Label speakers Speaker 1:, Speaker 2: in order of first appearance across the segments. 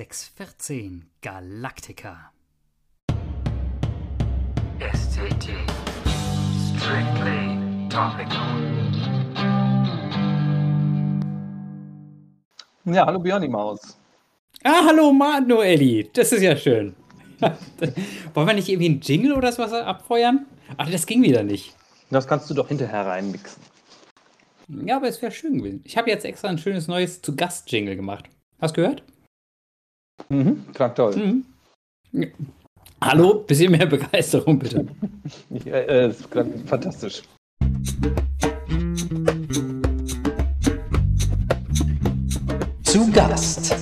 Speaker 1: 614 Galactica.
Speaker 2: SCT. Strictly topical.
Speaker 3: Ja, hallo Björni Maus.
Speaker 1: Ah, hallo Manueli, das ist ja schön. Wollen wir nicht irgendwie einen Jingle oder sowas abfeuern? Ach, das ging wieder nicht.
Speaker 3: Das kannst du doch hinterher reinmixen.
Speaker 1: Ja, aber es wäre schön gewesen. Ich habe jetzt extra ein schönes neues Zu-Gast-Jingle gemacht. Hast du gehört?
Speaker 3: Mhm, klang toll.
Speaker 1: Mhm. Ja. Hallo, bisschen mehr Begeisterung bitte.
Speaker 3: Ja, äh, ist klang fantastisch.
Speaker 2: Zu Gast.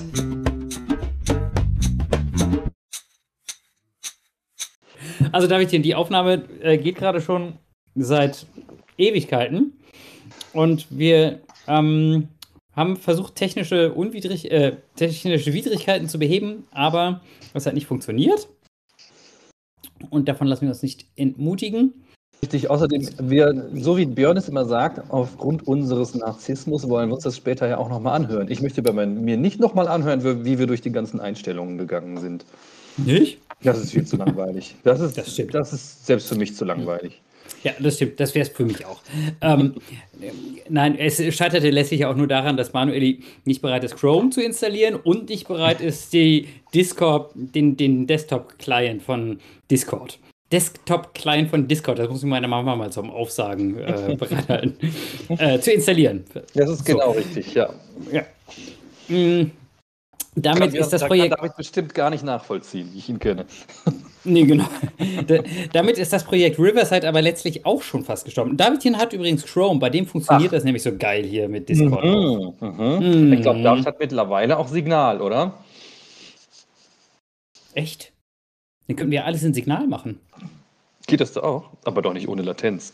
Speaker 1: Also Davidchen, die Aufnahme äh, geht gerade schon seit Ewigkeiten und wir ähm, haben versucht, technische, Unwidrig äh, technische Widrigkeiten zu beheben, aber das hat nicht funktioniert. Und davon lassen wir uns nicht entmutigen.
Speaker 3: Richtig, außerdem, wir, so wie Björn es immer sagt, aufgrund unseres Narzissmus wollen wir uns das später ja auch nochmal anhören. Ich möchte bei mir nicht nochmal anhören, wie wir durch die ganzen Einstellungen gegangen sind.
Speaker 1: Nicht?
Speaker 3: Das ist viel zu langweilig. Das ist,
Speaker 1: Das
Speaker 3: das ist selbst für mich zu langweilig.
Speaker 1: Ja, das stimmt. Das wäre es für mich auch. Ähm, nein, es scheiterte letztlich auch nur daran, dass Manueli nicht bereit ist, Chrome zu installieren und nicht bereit ist, die Discord, den, den Desktop-Client von Discord. Desktop-Client von Discord, das muss ich meiner Mama mal zum Aufsagen äh, bereithalten, äh, zu installieren.
Speaker 3: Das ist
Speaker 1: So.
Speaker 3: genau richtig, ja.
Speaker 1: Ja. Mm, damit ist das
Speaker 3: da
Speaker 1: Projekt.
Speaker 3: kann David bestimmt gar nicht nachvollziehen, wie ich ihn kenne.
Speaker 1: Nee, genau. Da, damit ist das Projekt Riverside aber letztlich auch schon fast gestorben. Davidchen hat übrigens Chrome, bei dem funktioniert
Speaker 3: Ach.
Speaker 1: das nämlich so geil hier mit Discord.
Speaker 3: Mhm, mhm.
Speaker 1: Mhm.
Speaker 3: Ich glaube, David hat mittlerweile auch Signal, oder?
Speaker 1: Echt? Dann könnten wir alles in Signal machen.
Speaker 3: Geht das da auch? Aber doch nicht ohne Latenz.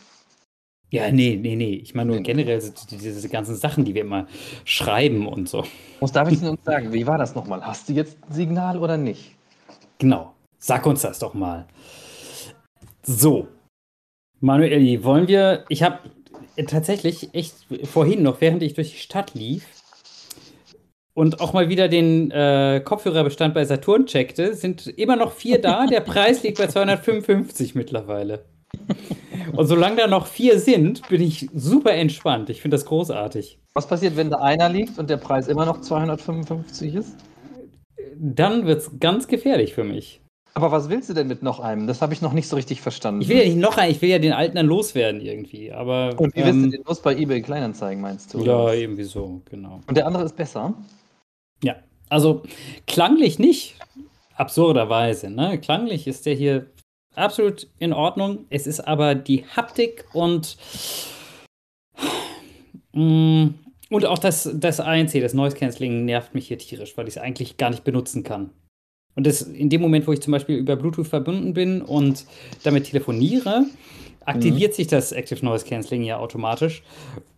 Speaker 1: Ja, nee, nee, nee. Ich meine nur
Speaker 3: Nee.
Speaker 1: generell diese ganzen Sachen, die wir immer schreiben und so.
Speaker 3: Muss David uns sagen, wie war das nochmal? Hast du jetzt Signal oder nicht?
Speaker 1: Genau. Sag uns das doch mal. So. Manueli, wollen wir. Ich habe tatsächlich echt vorhin noch, während ich durch die Stadt lief und auch mal wieder den äh, Kopfhörerbestand bei Saturn checkte, sind immer noch vier da. Der Preis liegt bei 255 mittlerweile. Und solange da noch vier sind, bin ich super entspannt. Ich finde das großartig.
Speaker 3: Was passiert, wenn da einer liegt und der Preis immer noch 255 ist?
Speaker 1: Dann wird es ganz gefährlich für mich.
Speaker 3: Aber was willst du denn mit noch einem? Das habe ich noch nicht so richtig verstanden.
Speaker 1: Ich will ja nicht noch einen, ich will ja den alten dann loswerden irgendwie. Aber.
Speaker 3: und wie willst
Speaker 1: ähm,
Speaker 3: du den los bei eBay Kleinanzeigen, meinst du?
Speaker 1: Ja, irgendwie so, genau.
Speaker 3: Und der andere ist besser?
Speaker 1: Ja, also klanglich nicht, absurderweise. Ne? Klanglich ist der hier absolut in Ordnung. Es ist aber die Haptik und Mm, und auch das, das ANC, das Noise Cancelling, nervt mich hier tierisch, weil ich es eigentlich gar nicht benutzen kann. Und das in dem Moment, wo ich zum Beispiel über Bluetooth verbunden bin und damit telefoniere, aktiviert sich das Active Noise Cancelling ja automatisch.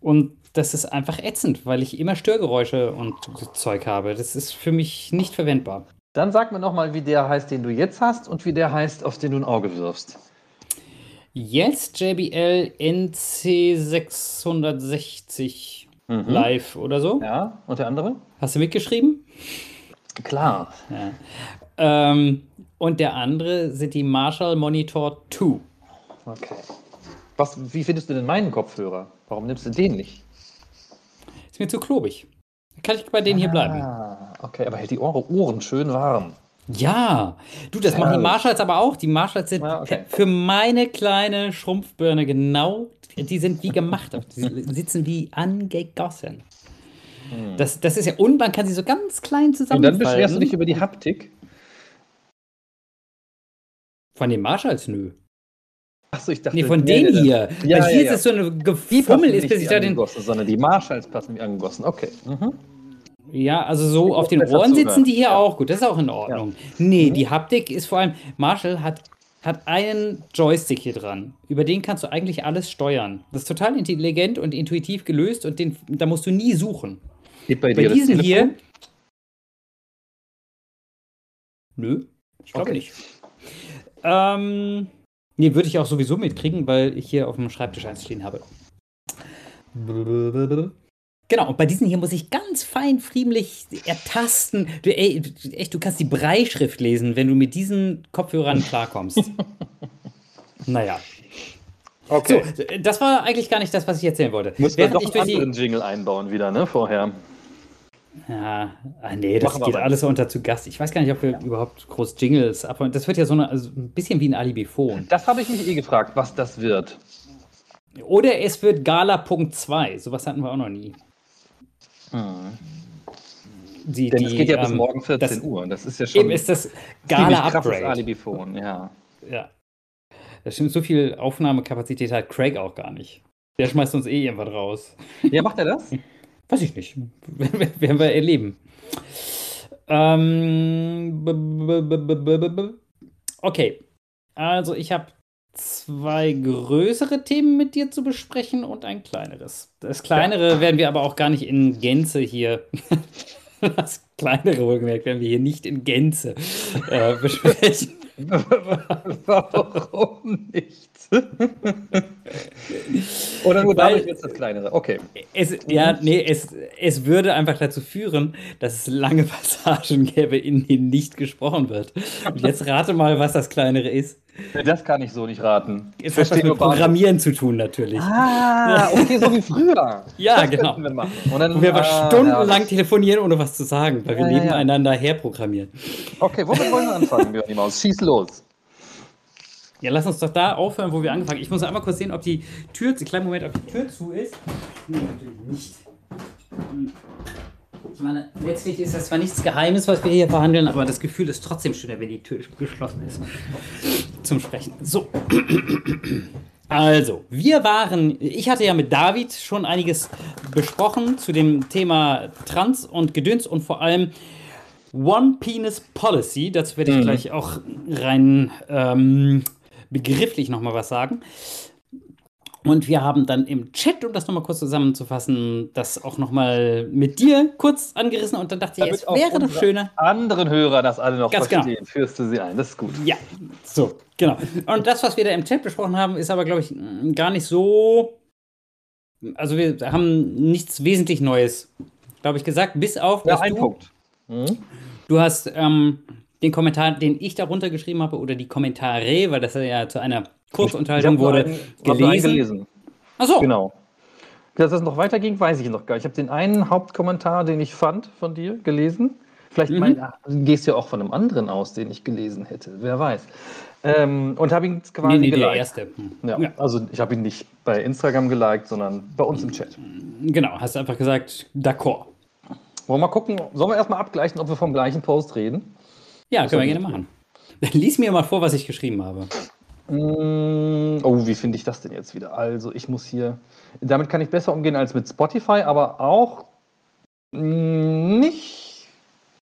Speaker 1: Und das ist einfach ätzend, weil ich immer Störgeräusche und Zeug habe. Das ist für mich nicht verwendbar.
Speaker 3: Dann sag mir nochmal, wie der heißt, den du jetzt hast und wie der heißt, auf den du ein Auge wirfst.
Speaker 1: Jetzt JBL NC660
Speaker 3: Mhm.
Speaker 1: live oder so.
Speaker 3: Ja, und der andere?
Speaker 1: Hast du mitgeschrieben?
Speaker 3: Klar.
Speaker 1: Ja. Ähm, und der andere sind die Marshall Monitor 2.
Speaker 3: Okay. Was, wie findest du denn meinen Kopfhörer? Warum nimmst du den nicht?
Speaker 1: Ist mir zu klobig. Kann ich bei denen hier bleiben.
Speaker 3: Ah, okay, aber hält die Ohren, Ohren schön warm.
Speaker 1: Ja, du, das machen die Marshalls aber auch. Die Marshalls sind
Speaker 3: Ja, okay.
Speaker 1: für meine kleine Schrumpfbirne genau, die sind wie gemacht. Die sitzen wie angegossen. Das, das ist ja, und man kann sie so ganz klein
Speaker 3: Und
Speaker 1: zusammenfalten.
Speaker 3: dann beschwerst du dich über die Haptik.
Speaker 1: Von den Marshalls, nö.
Speaker 3: Achso, ich dachte.
Speaker 1: Nee, von denen
Speaker 3: nee,
Speaker 1: hier.
Speaker 3: Ja,
Speaker 1: Weil hier
Speaker 3: ja,
Speaker 1: ist es so eine Gefummel ist, bis ich da den.
Speaker 3: sondern die Marshalls passen wie angegossen. Okay. Mhm.
Speaker 1: Ja, also so auf den
Speaker 3: besser
Speaker 1: Ohren sitzen die hier
Speaker 3: Ja.
Speaker 1: auch gut. Das ist auch in Ordnung. Nee, die Haptik ist vor allem. Marshall hat, hat einen Joystick hier dran. Über den kannst du eigentlich alles steuern. Das ist total intelligent und intuitiv gelöst und den, da musst du nie suchen.
Speaker 3: Geht bei,
Speaker 1: Bei diesen hier. Nö, ich glaube
Speaker 3: Okay.
Speaker 1: nicht. Ähm, nee, würde ich auch sowieso mitkriegen, weil ich hier auf dem Schreibtisch eins stehen habe. Genau, und bei diesen hier muss ich ganz fein friemlich ertasten. Du, ey, echt, du kannst die Breischrift lesen, wenn du mit diesen Kopfhörern klarkommst. naja.
Speaker 3: Okay.
Speaker 1: So, das war eigentlich gar nicht das, was ich erzählen wollte.
Speaker 3: Müssen wir
Speaker 1: ich
Speaker 3: einen anderen Jingle einbauen wieder, ne? Vorher.
Speaker 1: Ja, ah, nee, das geht alles unter zu Gast. Ich weiß gar nicht, ob wir überhaupt groß Jingles abholen. Das wird ja so eine, also ein bisschen wie ein Alibi-Phone.
Speaker 3: Das habe ich mich eh gefragt, was das wird.
Speaker 1: Oder es wird Gala Punkt 2. Sowas hatten wir auch noch nie. Die,
Speaker 3: Denn es
Speaker 1: die,
Speaker 3: geht ja bis
Speaker 1: ähm,
Speaker 3: morgen 14
Speaker 1: das,
Speaker 3: Uhr. Das ist ja schon
Speaker 1: Eben ist das
Speaker 3: ziemlich
Speaker 1: Gala
Speaker 3: krasses
Speaker 1: Upgrade.
Speaker 3: Alibi-Phone, ja.
Speaker 1: Ja. Das stimmt, so viel Aufnahmekapazität hat Craig auch gar nicht. Der schmeißt uns eh irgendwas raus.
Speaker 3: Ja, macht er das?
Speaker 1: Weiß ich nicht. Werden wir erleben. Ähm, okay. Also ich habe zwei größere Themen mit dir zu besprechen und ein kleineres. Das kleinere werden wir aber auch gar nicht in Gänze hier. Das kleinere wohlgemerkt werden wir hier nicht in Gänze äh, besprechen.
Speaker 3: Warum nicht? Oder nur dadurch jetzt das kleinere. Okay.
Speaker 1: Es, ja, nee, es, es würde einfach dazu führen, dass es lange Passagen gäbe, in denen nicht gesprochen wird. Und jetzt rate mal, was das kleinere ist.
Speaker 3: Das kann ich so nicht raten.
Speaker 1: Es hat was mit. Programmieren zu tun, natürlich.
Speaker 3: Ah, okay, so wie früher.
Speaker 1: Ja,
Speaker 3: das
Speaker 1: genau.
Speaker 3: Wir machen. Und dann,
Speaker 1: Wo wir aber
Speaker 3: ah,
Speaker 1: stundenlang
Speaker 3: ja.
Speaker 1: telefonieren, ohne was zu sagen, weil wir
Speaker 3: Ja, ja, ja.
Speaker 1: nebeneinander herprogrammieren.
Speaker 3: Okay, womit wollen wir anfangen, Björn Maus? Schieß los.
Speaker 1: Ja, lass uns doch da aufhören, wo wir angefangen haben. Ich muss einmal kurz sehen, ob die Tür, einen kleinen Moment, ob die Tür zu ist. Nee, natürlich nicht. Ich meine, letztlich ist das zwar nichts Geheimes, was wir hier verhandeln, aber das Gefühl ist trotzdem schöner, wenn die Tür geschlossen ist. Zum Sprechen. So. Also, wir waren, ich hatte ja mit David schon einiges besprochen zu dem Thema Trans und Gedöns und vor allem One Penis Policy. Dazu werde ich gleich auch rein ähm, begrifflich nochmal was sagen. Und wir haben dann im Chat, um das nochmal kurz zusammenzufassen, das auch nochmal mit dir kurz angerissen und dann dachte ich, es wäre doch schöner.
Speaker 3: Anderen Hörer das alle noch
Speaker 1: Ganz genau.
Speaker 3: verstehen, führst du sie ein. Das ist gut.
Speaker 1: Ja, so, genau. Und das, was wir da im Chat besprochen haben, ist aber, glaube ich, m, gar nicht so. Also, wir haben nichts wesentlich Neues, glaube ich, gesagt, bis auf,
Speaker 3: Ja, ein
Speaker 1: du,
Speaker 3: Punkt. Hm?
Speaker 1: du hast ähm, den Kommentar, den ich darunter geschrieben habe, oder die Kommentare, weil das ja zu einer Kurzunterhaltung wurde,
Speaker 3: einen-
Speaker 1: gelesen.
Speaker 3: gelesen.
Speaker 1: Achso,
Speaker 3: Genau. Dass das noch weiterging, weiß ich noch gar nicht. Ich habe den einen Hauptkommentar, den ich fand von dir, gelesen. Vielleicht
Speaker 1: Mhm.
Speaker 3: mein, ach, du gehst ja auch von einem anderen aus, den ich gelesen hätte. Wer weiß. Ähm, und habe ihn quasi
Speaker 1: nee, nee, der
Speaker 3: geliked.
Speaker 1: erste. Hm.
Speaker 3: Ja,
Speaker 1: Ja.
Speaker 3: Also ich habe ihn nicht bei Instagram geliked, sondern bei uns im Chat.
Speaker 1: Genau, hast du einfach gesagt, d'accord.
Speaker 3: Wollen wir mal gucken, sollen wir erstmal abgleichen, ob wir vom gleichen Post reden?
Speaker 1: Ja, können wir gerne machen. Dann lies mir mal vor, was ich geschrieben habe.
Speaker 3: Mm, Oh, wie finde ich das denn jetzt wieder? Also, ich muss hier. Damit kann ich besser umgehen als mit Spotify, aber auch mm, nicht.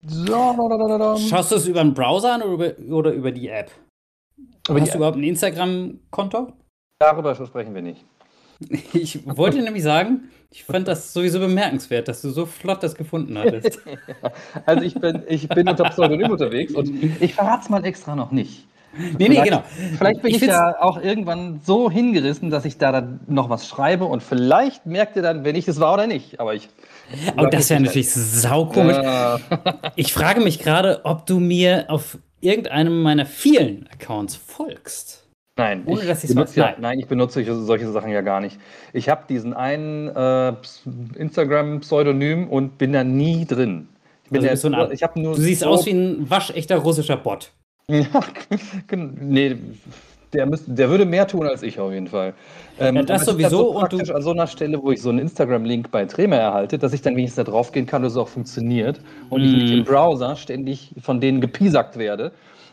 Speaker 3: So.
Speaker 1: Schaust du es über den Browser an oder über, oder über die App?
Speaker 3: Aber
Speaker 1: Hast
Speaker 3: die,
Speaker 1: du überhaupt ein Instagram-Konto?
Speaker 3: darüber sprechen wir nicht.
Speaker 1: Ich wollte nämlich sagen, ich fand das sowieso bemerkenswert, dass du so flott das gefunden hattest.
Speaker 3: Also, ich bin, ich bin unter Pseudonym unterwegs und ich verrate es mal extra noch nicht.
Speaker 1: Nee, nee,
Speaker 3: Vielleicht-
Speaker 1: genau.
Speaker 3: Vielleicht bin
Speaker 1: Ich
Speaker 3: ich, ja auch irgendwann so hingerissen, dass ich da dann noch was schreibe und vielleicht merkt ihr dann, wenn ich es war oder nicht. Aber ich.
Speaker 1: Aber das wäre natürlich saukomisch.
Speaker 3: Äh,
Speaker 1: Ich frage mich gerade, ob du mir auf irgendeinem meiner vielen Accounts folgst.
Speaker 3: Nein,
Speaker 1: Ohne,
Speaker 3: ich benutze ja, nein, ich benutze solche, Sachen ja gar nicht. Ich habe diesen einen äh, Ps- Instagram-Pseudonym und bin da nie drin. Ich,
Speaker 1: Also
Speaker 3: ja
Speaker 1: Ar-
Speaker 3: ich habe nur
Speaker 1: Du siehst
Speaker 3: so-
Speaker 1: aus wie ein waschechter russischer Bot.
Speaker 3: Ja, gen- nee, der, müsste, der würde mehr tun als ich auf jeden Fall. Ähm,
Speaker 1: Ja, das sowieso
Speaker 3: dann so
Speaker 1: und du-
Speaker 3: praktisch an so einer Stelle, wo ich so einen Instagram-Link bei Trema erhalte, dass ich dann wenigstens da drauf gehen kann, dass es auch funktioniert und ich nicht
Speaker 1: Mhm.
Speaker 3: im Browser ständig von denen gepiesackt werde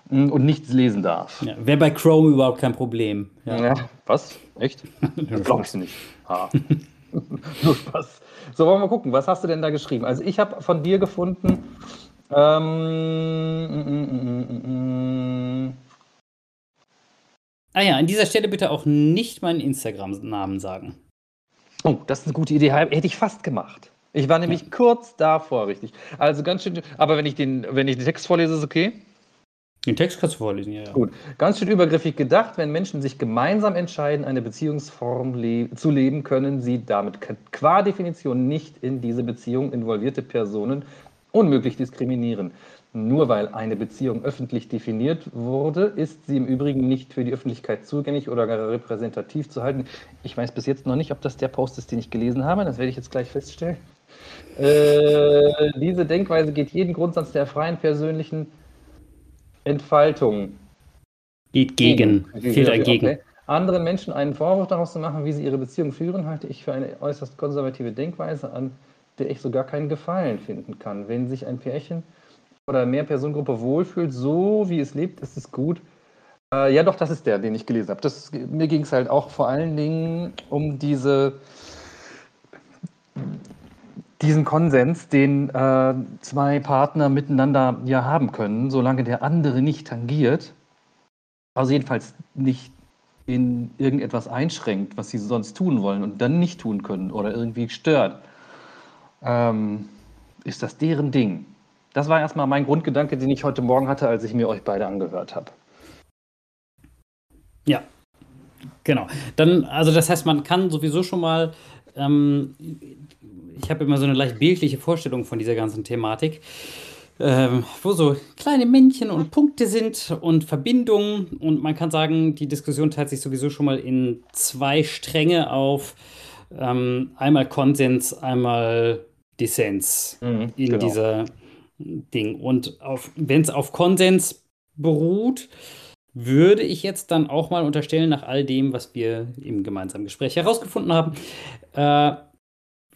Speaker 3: mm, und nichts lesen darf.
Speaker 1: Ja, Wäre bei Chrome überhaupt kein Problem. Ja.
Speaker 3: Ja. Was? Echt? Das glaube ich nicht. Ah. Nur Spaß. So, wollen wir mal gucken. Was hast du denn da geschrieben? Also, ich habe von dir gefunden. Ähm, mm, mm, mm.
Speaker 1: Ah ja, an dieser Stelle bitte auch nicht meinen Instagram-Namen sagen.
Speaker 3: Oh, das ist eine gute Idee. Hätte ich fast gemacht. Ich war nämlich kurz davor, richtig. Also ganz schön. Aber wenn ich den, wenn ich den Text vorlese, ist okay.
Speaker 1: Den Text kannst du vorlesen, ja. ja.
Speaker 3: Gut, ganz schön übergriffig gedacht, wenn Menschen sich gemeinsam entscheiden, eine Beziehungsform le zu leben, können sie damit qua Definition nicht in diese Beziehung involvierte Personen unmöglich diskriminieren. Nur weil eine Beziehung öffentlich definiert wurde, ist sie im Übrigen nicht für die Öffentlichkeit zugänglich oder gar repräsentativ zu halten. Ich weiß bis jetzt noch nicht, ob das der Post ist, den ich gelesen habe. Das werde ich jetzt gleich feststellen. Äh, diese Denkweise geht jeden Grundsatz der freien persönlichen Entfaltung
Speaker 1: Geht gegen.
Speaker 3: Okay.
Speaker 1: dagegen.
Speaker 3: Anderen Menschen einen Vorwurf daraus zu machen, wie sie ihre Beziehung führen, halte ich für eine äußerst konservative Denkweise an, der ich sogar keinen Gefallen finden kann. Wenn sich ein Pärchen oder mehr Personengruppe wohlfühlt, so wie es lebt, ist es gut. Äh, ja, doch, das ist der, den ich gelesen habe. Mir ging es halt auch vor allen Dingen um diese, diesen Konsens, den äh, zwei Partner miteinander ja haben können, solange der andere nicht tangiert. Also jedenfalls nicht in irgendetwas einschränkt, was sie sonst tun wollen und dann nicht tun können oder irgendwie stört, ähm, ist das deren Ding. Das war erstmal mein Grundgedanke, den ich heute Morgen hatte, als ich mir euch beide angehört habe.
Speaker 1: Ja, genau. Dann, also das heißt, man kann sowieso schon mal, ähm, ich habe immer so eine leicht bildliche Vorstellung von dieser ganzen Thematik, ähm, wo so kleine Männchen und Punkte sind und Verbindungen und man kann sagen, die Diskussion teilt sich sowieso schon mal in zwei Stränge auf. Ähm, einmal Konsens, einmal Dissens
Speaker 3: Mhm,
Speaker 1: in
Speaker 3: genau.
Speaker 1: dieser Ding. Und wenn es auf Konsens beruht, würde ich jetzt dann auch mal unterstellen, nach all dem, was wir im gemeinsamen Gespräch herausgefunden haben, äh,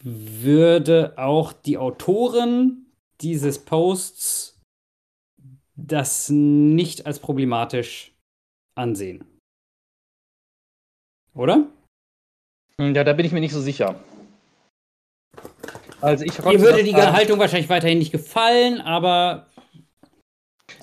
Speaker 1: würde auch die Autorin dieses Posts das nicht als problematisch ansehen. Oder?
Speaker 3: Ja, da bin ich mir nicht so sicher. Also ich konnte
Speaker 1: würde die Haltung wahrscheinlich weiterhin nicht gefallen, aber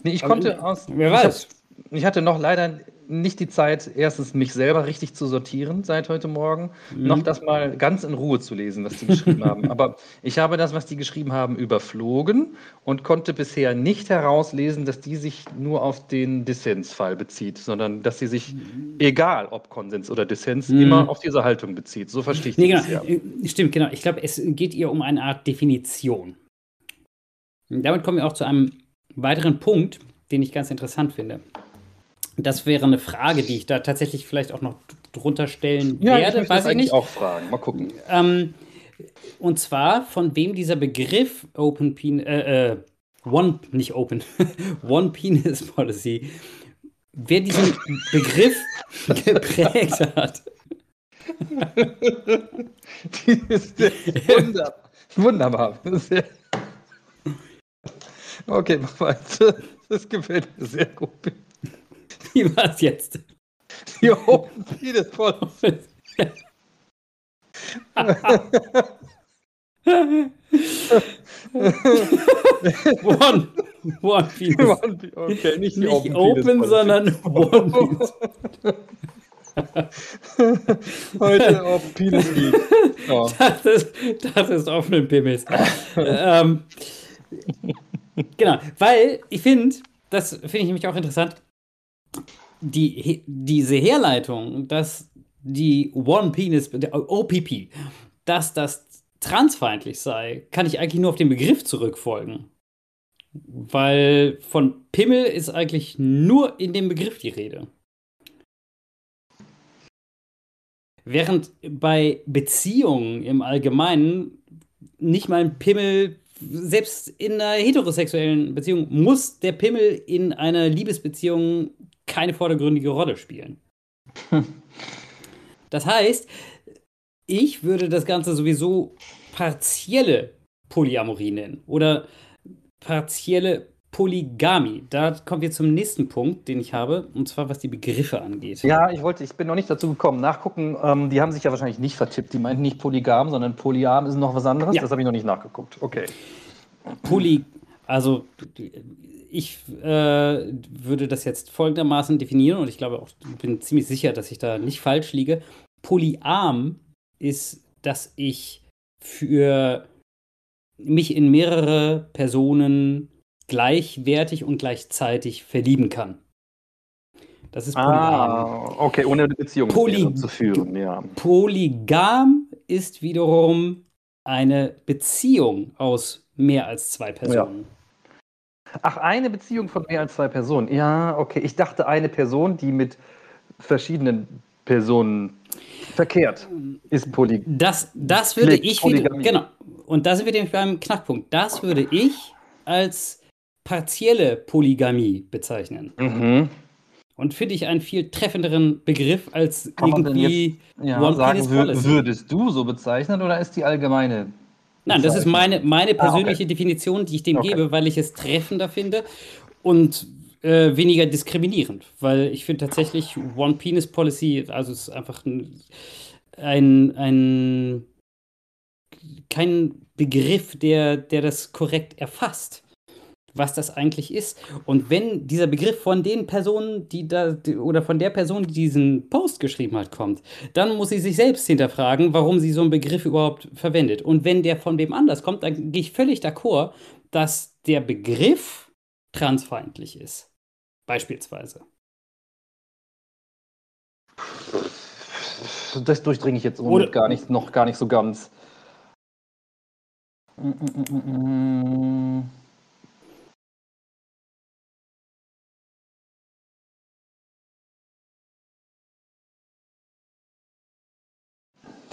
Speaker 3: Nee, ich
Speaker 1: Aber
Speaker 3: konnte aus.
Speaker 1: wer weiß.
Speaker 3: Ich hatte noch leider nicht die Zeit, erstens mich selber richtig zu sortieren seit heute Morgen,
Speaker 1: Mhm.
Speaker 3: noch das mal ganz in Ruhe zu lesen, was die geschrieben haben. Aber ich habe das, was die geschrieben haben, überflogen und konnte bisher nicht herauslesen, dass die sich nur auf den Dissensfall bezieht, sondern dass sie sich, egal ob Konsens oder Dissens,
Speaker 1: Mhm.
Speaker 3: immer auf diese Haltung bezieht. So verstehe ich
Speaker 1: Nee,
Speaker 3: das
Speaker 1: genau.
Speaker 3: ja.
Speaker 1: Äh, Stimmt, genau. Ich glaube, es geht ihr um eine Art Definition. Und damit kommen wir auch zu einem weiteren Punkt, den ich ganz interessant finde. Das wäre eine Frage, die ich da tatsächlich vielleicht auch noch drunter stellen
Speaker 3: Ja, ich
Speaker 1: werde,
Speaker 3: möchte
Speaker 1: weiß
Speaker 3: das
Speaker 1: ich
Speaker 3: eigentlich
Speaker 1: nicht.
Speaker 3: auch fragen. Mal gucken.
Speaker 1: Ähm, und zwar, von wem dieser Begriff Open Penis, äh, äh, One, nicht Open, One Penis Policy, wer diesen Begriff geprägt hat.
Speaker 3: Wunderbar. Wunderbar. Okay, mach weiter. Das gefällt mir sehr gut.
Speaker 1: Wie war es jetzt?
Speaker 3: Die Open Penis voll.
Speaker 1: One, one Penis.
Speaker 3: Okay, nicht
Speaker 1: Nicht
Speaker 3: Open,
Speaker 1: open, sondern One Penis.
Speaker 3: Heute Open Penis. Ja.
Speaker 1: Das ist, das ist offenen Pimmels. ähm, genau, weil ich finde, das finde ich nämlich auch interessant, die, diese Herleitung, dass die One Penis, OPP, dass das transfeindlich sei, kann ich eigentlich nur auf den Begriff zurückfolgen. Weil von Pimmel ist eigentlich nur in dem Begriff die Rede. Während bei Beziehungen im Allgemeinen nicht mal ein Pimmel, selbst in einer heterosexuellen Beziehung, muss der Pimmel in einer Liebesbeziehung keine vordergründige Rolle spielen. Das heißt, ich würde das Ganze sowieso partielle Polyamorie nennen oder partielle Polygamie. Da kommen wir zum nächsten Punkt, den ich habe, und zwar was die Begriffe angeht.
Speaker 3: Ja, ich wollte, ich bin noch nicht dazu gekommen. Nachgucken, ähm, die haben sich ja wahrscheinlich nicht vertippt. Die meinten nicht polygam, sondern polyam ist noch was anderes.
Speaker 1: Ja.
Speaker 3: Das habe ich noch nicht nachgeguckt. Okay.
Speaker 1: Poly, also ich äh, würde das jetzt folgendermaßen definieren und ich glaube auch, bin ziemlich sicher, dass ich da nicht falsch liege. Polyam ist, dass ich für mich in mehrere Personen gleichwertig und gleichzeitig verlieben kann. Das ist polygam.
Speaker 3: Ah, okay, ohne eine Beziehung
Speaker 1: Poly-
Speaker 3: zu führen, ja.
Speaker 1: Polygam ist wiederum eine Beziehung aus mehr als zwei Personen.
Speaker 3: Ach, eine Beziehung von mehr als zwei Personen. Ja, okay. Ich dachte, eine Person, die mit verschiedenen Personen verkehrt, ist poly.
Speaker 1: Das, das würde ich wieder,
Speaker 3: Polygamie.
Speaker 1: genau. Und da sind wir nämlich beim Knackpunkt. Das würde ich als partielle Polygamie bezeichnen.
Speaker 3: Mhm.
Speaker 1: Und finde ich einen viel treffenderen Begriff als
Speaker 3: Kann
Speaker 1: irgendwie
Speaker 3: Ja,
Speaker 1: One
Speaker 3: sagen,
Speaker 1: Policy.
Speaker 3: würdest du so bezeichnen oder ist die allgemeine?
Speaker 1: Nein, das ist meine, meine
Speaker 3: Ah, okay.
Speaker 1: persönliche Definition, die ich dem
Speaker 3: Okay.
Speaker 1: gebe, weil ich es treffender finde und äh, weniger diskriminierend. Weil ich finde tatsächlich One Penis Policy, also es ist einfach ein, ein, ein kein Begriff, der, der das korrekt erfasst, was das eigentlich ist. Und wenn dieser Begriff von den Personen, die da, die, oder von der Person, die diesen Post geschrieben hat, kommt, dann muss sie sich selbst hinterfragen, warum sie so einen Begriff überhaupt verwendet. Und wenn der von wem anders kommt, dann gehe ich völlig d'accord, dass der Begriff transfeindlich ist. Beispielsweise.
Speaker 3: Das durchdringe ich jetzt im Moment gar nicht, noch gar nicht so ganz. Mm, mm, mm,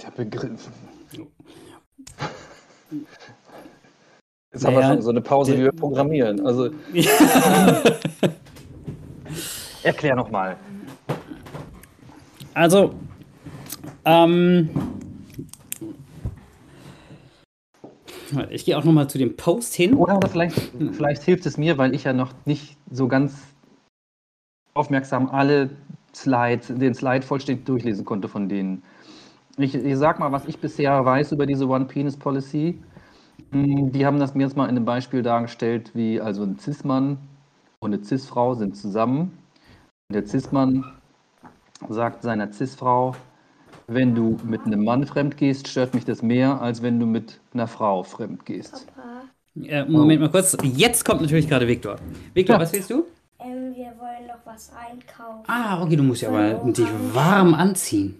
Speaker 3: mm, mm. Der Begriff. Jetzt haben wir
Speaker 1: Naja,
Speaker 3: schon so eine Pause, wie wir programmieren. Also erklär nochmal.
Speaker 1: Also, ähm, ich gehe auch noch mal zu dem Post hin.
Speaker 3: Oder, oder vielleicht, vielleicht hilft es mir, weil ich ja noch nicht so ganz aufmerksam alle Slides, den Slide vollständig durchlesen konnte von denen. Ich, ich sag mal, was ich bisher weiß über diese One Penis Policy. Hm, Die haben das mir jetzt mal in einem Beispiel dargestellt, wie also ein Cis-Mann und eine Cis-Frau sind zusammen. Der Cis-Mann sagt seiner Cis-Frau, wenn du mit einem Mann fremd gehst, stört mich das mehr, als wenn du mit einer Frau fremd gehst.
Speaker 1: Äh, Moment mal kurz. Jetzt kommt natürlich gerade Viktor. Viktor,
Speaker 3: Ja.
Speaker 1: was willst du?
Speaker 4: ähm, wir wollen noch was einkaufen.
Speaker 1: Ah, okay, du musst ja aber dich warm anziehen.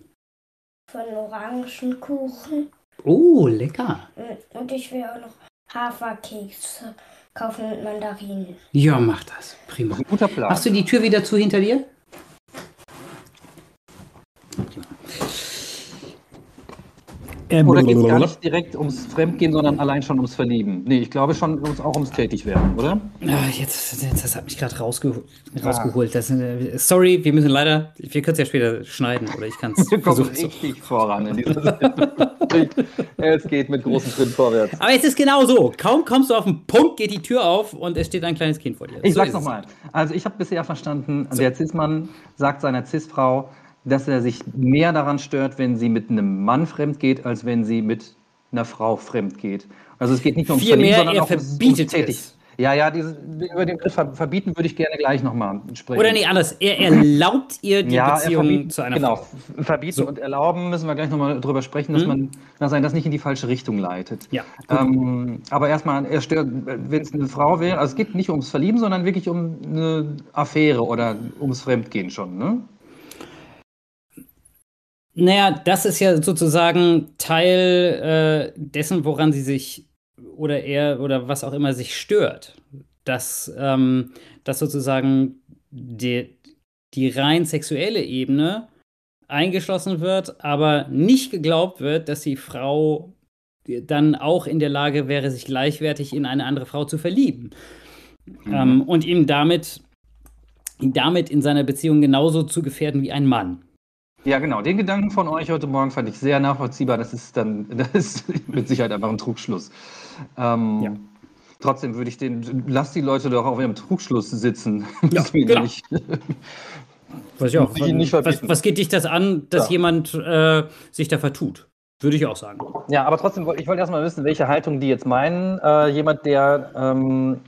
Speaker 4: Von Orangenkuchen.
Speaker 1: Oh, lecker.
Speaker 4: Mm, Und ich will auch noch Haferkekse kaufen mit Mandarinen.
Speaker 1: Ja, mach das. Prima.
Speaker 3: Guter Plan.
Speaker 1: Machst du die Tür wieder zu hinter dir? Ähm,
Speaker 3: Oder geht es gar nicht direkt ums Fremdgehen, sondern allein schon ums Verlieben? Nee, ich glaube schon ums, auch ums Tätigwerden, oder?
Speaker 1: Ah, jetzt, jetzt, das hat mich gerade rausge rausgeholt. Das, äh, sorry, wir müssen leider, wir können es ja später schneiden oder ich kann es versuchen.
Speaker 3: richtig voran in dieser es geht mit großen Schritten vorwärts.
Speaker 1: Aber es ist genau so. Kaum kommst du auf den Punkt, geht die Tür auf und es steht ein kleines Kind vor dir.
Speaker 3: Ich
Speaker 1: So
Speaker 3: sag's nochmal. Also ich habe bisher verstanden, der Cis-Mann sagt seiner Cis-Frau, dass er sich mehr daran stört, wenn sie mit einem Mann fremd geht, als wenn sie mit einer Frau fremd geht. Also es geht nicht nur ums Verlieben, sondern
Speaker 1: er
Speaker 3: auch ums,
Speaker 1: verbietet
Speaker 3: ums
Speaker 1: es.
Speaker 3: Ja, ja, diese, über den Begriff ver- verbieten würde ich gerne gleich nochmal sprechen.
Speaker 1: Oder nee, anders. Er erlaubt ihr die
Speaker 3: ja,
Speaker 1: Beziehung zu einer
Speaker 3: genau,
Speaker 1: Frau.
Speaker 3: f- verbieten und erlauben müssen wir gleich nochmal drüber sprechen, dass
Speaker 1: Mhm.
Speaker 3: man, dass einen das nicht in die falsche Richtung leitet.
Speaker 1: Ja.
Speaker 3: Ähm, aber erstmal, er stört, wenn es eine Frau wäre, also es geht nicht ums Verlieben, sondern wirklich um eine Affäre oder ums Fremdgehen schon, ne?
Speaker 1: Naja, das ist ja sozusagen Teil äh, dessen, woran sie sich oder er oder was auch immer sich stört. Dass, ähm, dass sozusagen die, die rein sexuelle Ebene eingeschlossen wird, aber nicht geglaubt wird, dass die Frau dann auch in der Lage wäre, sich gleichwertig in eine andere Frau zu verlieben. Ähm, und ihn damit, ihn damit in seiner Beziehung genauso zu gefährden wie ein Mann.
Speaker 3: Ja, genau. Den Gedanken von euch heute Morgen fand ich sehr nachvollziehbar. Das ist dann, das ist mit Sicherheit einfach ein Trugschluss. Ähm,
Speaker 1: Ja.
Speaker 3: Trotzdem würde ich den, lasst die Leute doch auf ihrem Trugschluss sitzen.
Speaker 1: Ja, genau.
Speaker 3: nicht-
Speaker 1: ich auch. Was, was geht dich das an, dass
Speaker 3: Ja.
Speaker 1: jemand äh, sich da vertut? Würde ich auch sagen.
Speaker 3: Ja, aber trotzdem, ich wollte erstmal wissen, welche Haltung die jetzt meinen. Äh, jemand, der ähm,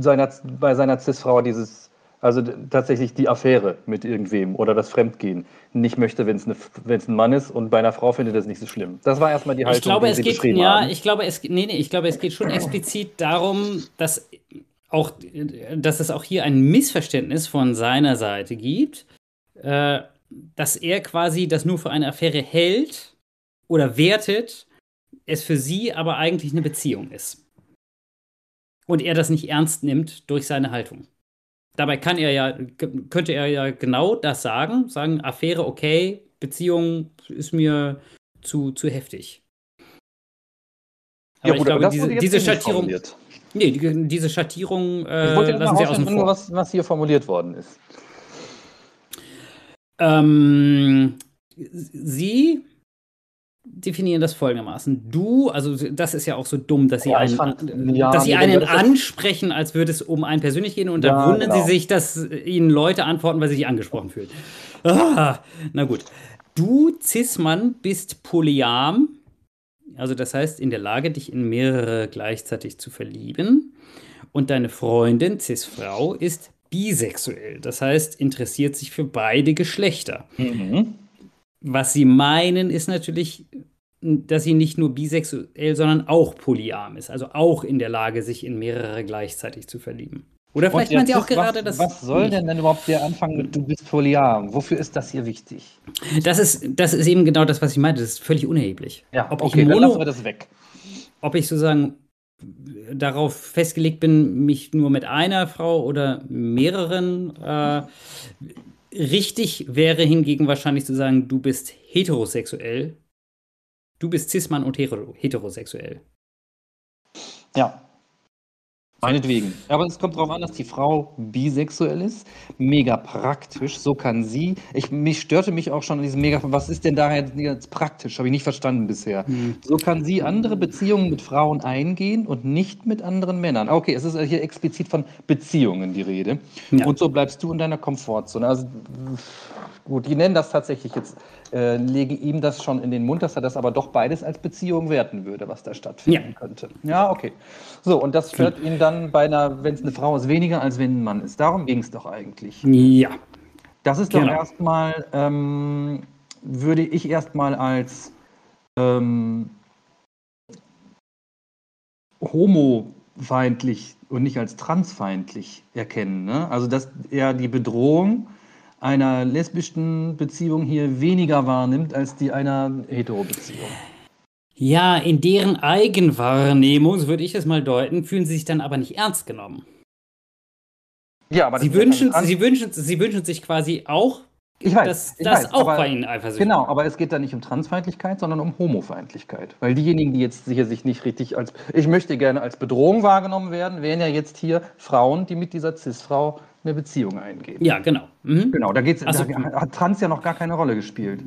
Speaker 3: seiner, bei seiner Cis-Frau dieses, also tatsächlich die Affäre mit irgendwem oder das Fremdgehen nicht möchte, wenn es es ein Mann ist und bei einer Frau findet das nicht so schlimm. Das war erstmal die Haltung,
Speaker 1: Ich glaube,
Speaker 3: die
Speaker 1: es
Speaker 3: Sie
Speaker 1: geht,
Speaker 3: beschrieben
Speaker 1: ja,
Speaker 3: haben.
Speaker 1: ich glaube, es, nee, nee, ich glaube, es geht schon explizit darum, dass auch, dass es auch hier ein Missverständnis von seiner Seite gibt, äh, dass er quasi das nur für eine Affäre hält oder wertet, es für sie aber eigentlich eine Beziehung ist. Und er das nicht ernst nimmt durch seine Haltung. Dabei kann er ja, könnte er ja genau das sagen, sagen, Affäre okay, Beziehung ist mir zu, zu heftig. Aber
Speaker 3: Ja,
Speaker 1: ich
Speaker 3: gut, aber
Speaker 1: glaube, diese, diese Schattierung, nee, die, diese Schattierung äh,
Speaker 3: Ich wollte jetzt
Speaker 1: lassen außen vor.
Speaker 3: was, was hier formuliert worden ist.
Speaker 1: Ähm, Sie definieren das folgendermaßen. Du, also das ist ja auch so dumm, dass Sie,
Speaker 3: Ja,
Speaker 1: einen,
Speaker 3: fand- ja,
Speaker 1: dass Sie einen ansprechen, als würde es um einen persönlich gehen und dann
Speaker 3: Ja,
Speaker 1: wundern
Speaker 3: genau.
Speaker 1: Sie sich, dass Ihnen Leute antworten, weil sie sich angesprochen fühlen. Ah, na gut. Du, Cis-Mann, bist polyam, also das heißt in der Lage, dich in mehrere gleichzeitig zu verlieben. Und deine Freundin, Cis-Frau, ist bisexuell, das heißt interessiert sich für beide Geschlechter.
Speaker 3: Mhm.
Speaker 1: Was sie meinen, ist natürlich, dass sie nicht nur bisexuell, sondern auch polyam ist. Also auch in der Lage, sich in mehrere gleichzeitig zu verlieben. Oder vielleicht meinen sie auch gerade, dass.
Speaker 3: Was soll
Speaker 1: nicht.
Speaker 3: denn denn überhaupt der Anfang mit du bist polyam? Wofür ist das hier wichtig?
Speaker 1: Das ist, das ist eben genau das, was ich meinte. Das ist völlig unerheblich. ob,
Speaker 3: okay,
Speaker 1: ich
Speaker 3: dann lassen wir
Speaker 1: Mono,
Speaker 3: das weg.
Speaker 1: ob ich sozusagen darauf festgelegt bin, mich nur mit einer Frau oder mehreren. Äh, richtig wäre hingegen wahrscheinlich zu sagen, du bist heterosexuell. Du bist Cis-Mann und hetero heterosexuell.
Speaker 3: Ja. Meinetwegen. Aber es kommt darauf an, dass die Frau bisexuell ist. Mega praktisch. So kann sie. Ich, mich störte mich auch schon an diesem mega. Was ist denn da jetzt jetzt praktisch? Habe ich nicht verstanden bisher.
Speaker 1: Hm.
Speaker 3: So kann sie andere Beziehungen mit Frauen eingehen und nicht mit anderen Männern. Okay, es ist hier explizit von Beziehungen die Rede.
Speaker 1: Ja.
Speaker 3: Und so bleibst du in deiner Komfortzone. Also gut, die nennen das tatsächlich jetzt, äh, lege ihm das schon in den Mund, dass er das aber doch beides als Beziehung werten würde, was da stattfinden
Speaker 1: Ja.
Speaker 3: könnte. Ja, okay. So, und das stört ihn dann bei einer, wenn es eine Frau ist, weniger als wenn ein Mann ist. Darum ging es doch eigentlich.
Speaker 1: Ja.
Speaker 3: Das ist doch
Speaker 1: Genau.
Speaker 3: erstmal, ähm, würde ich erstmal als ähm, homofeindlich und nicht als transfeindlich erkennen. Ne? Also, dass er die Bedrohung einer lesbischen Beziehung hier weniger wahrnimmt als die einer hetero-Beziehung.
Speaker 1: Ja, in deren Eigenwahrnehmung, so würde ich es mal deuten, fühlen sie sich dann aber nicht ernst genommen.
Speaker 3: Ja, aber
Speaker 1: Sie wünschen, sie, wünschen, sie wünschen sich quasi auch,
Speaker 3: ich weiß,
Speaker 1: dass
Speaker 3: ich
Speaker 1: das
Speaker 3: weiß,
Speaker 1: auch
Speaker 3: aber-
Speaker 1: bei ihnen eifersüchtig
Speaker 3: Genau, aber es geht da nicht um Transfeindlichkeit, sondern um Homofeindlichkeit. Weil diejenigen, die jetzt hier sich nicht richtig als, ich möchte gerne als Bedrohung wahrgenommen werden, wären ja jetzt hier Frauen, die mit dieser Cis-Frau eine Beziehung eingehen.
Speaker 1: Ja, genau. Mhm.
Speaker 3: Genau, da, geht's,
Speaker 1: Ach so.
Speaker 3: da hat Trans ja noch gar keine Rolle gespielt.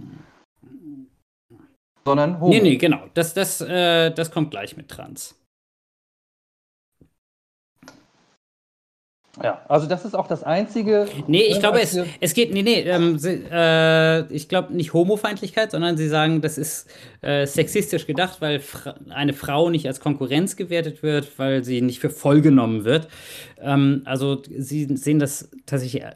Speaker 3: Sondern Homo.
Speaker 1: Nee, nee, genau. Das, das, äh, das kommt gleich mit Trans.
Speaker 3: Ja, also das ist auch das einzige.
Speaker 1: Nee, ich
Speaker 3: äh,
Speaker 1: glaube, es, es geht, nee, nee, ähm, sie, äh, ich glaube nicht Homofeindlichkeit, sondern sie sagen, das ist äh, sexistisch gedacht, weil Fra eine Frau nicht als Konkurrenz gewertet wird, weil sie nicht für voll genommen wird. Ähm, also sie sehen das tatsächlich, äh,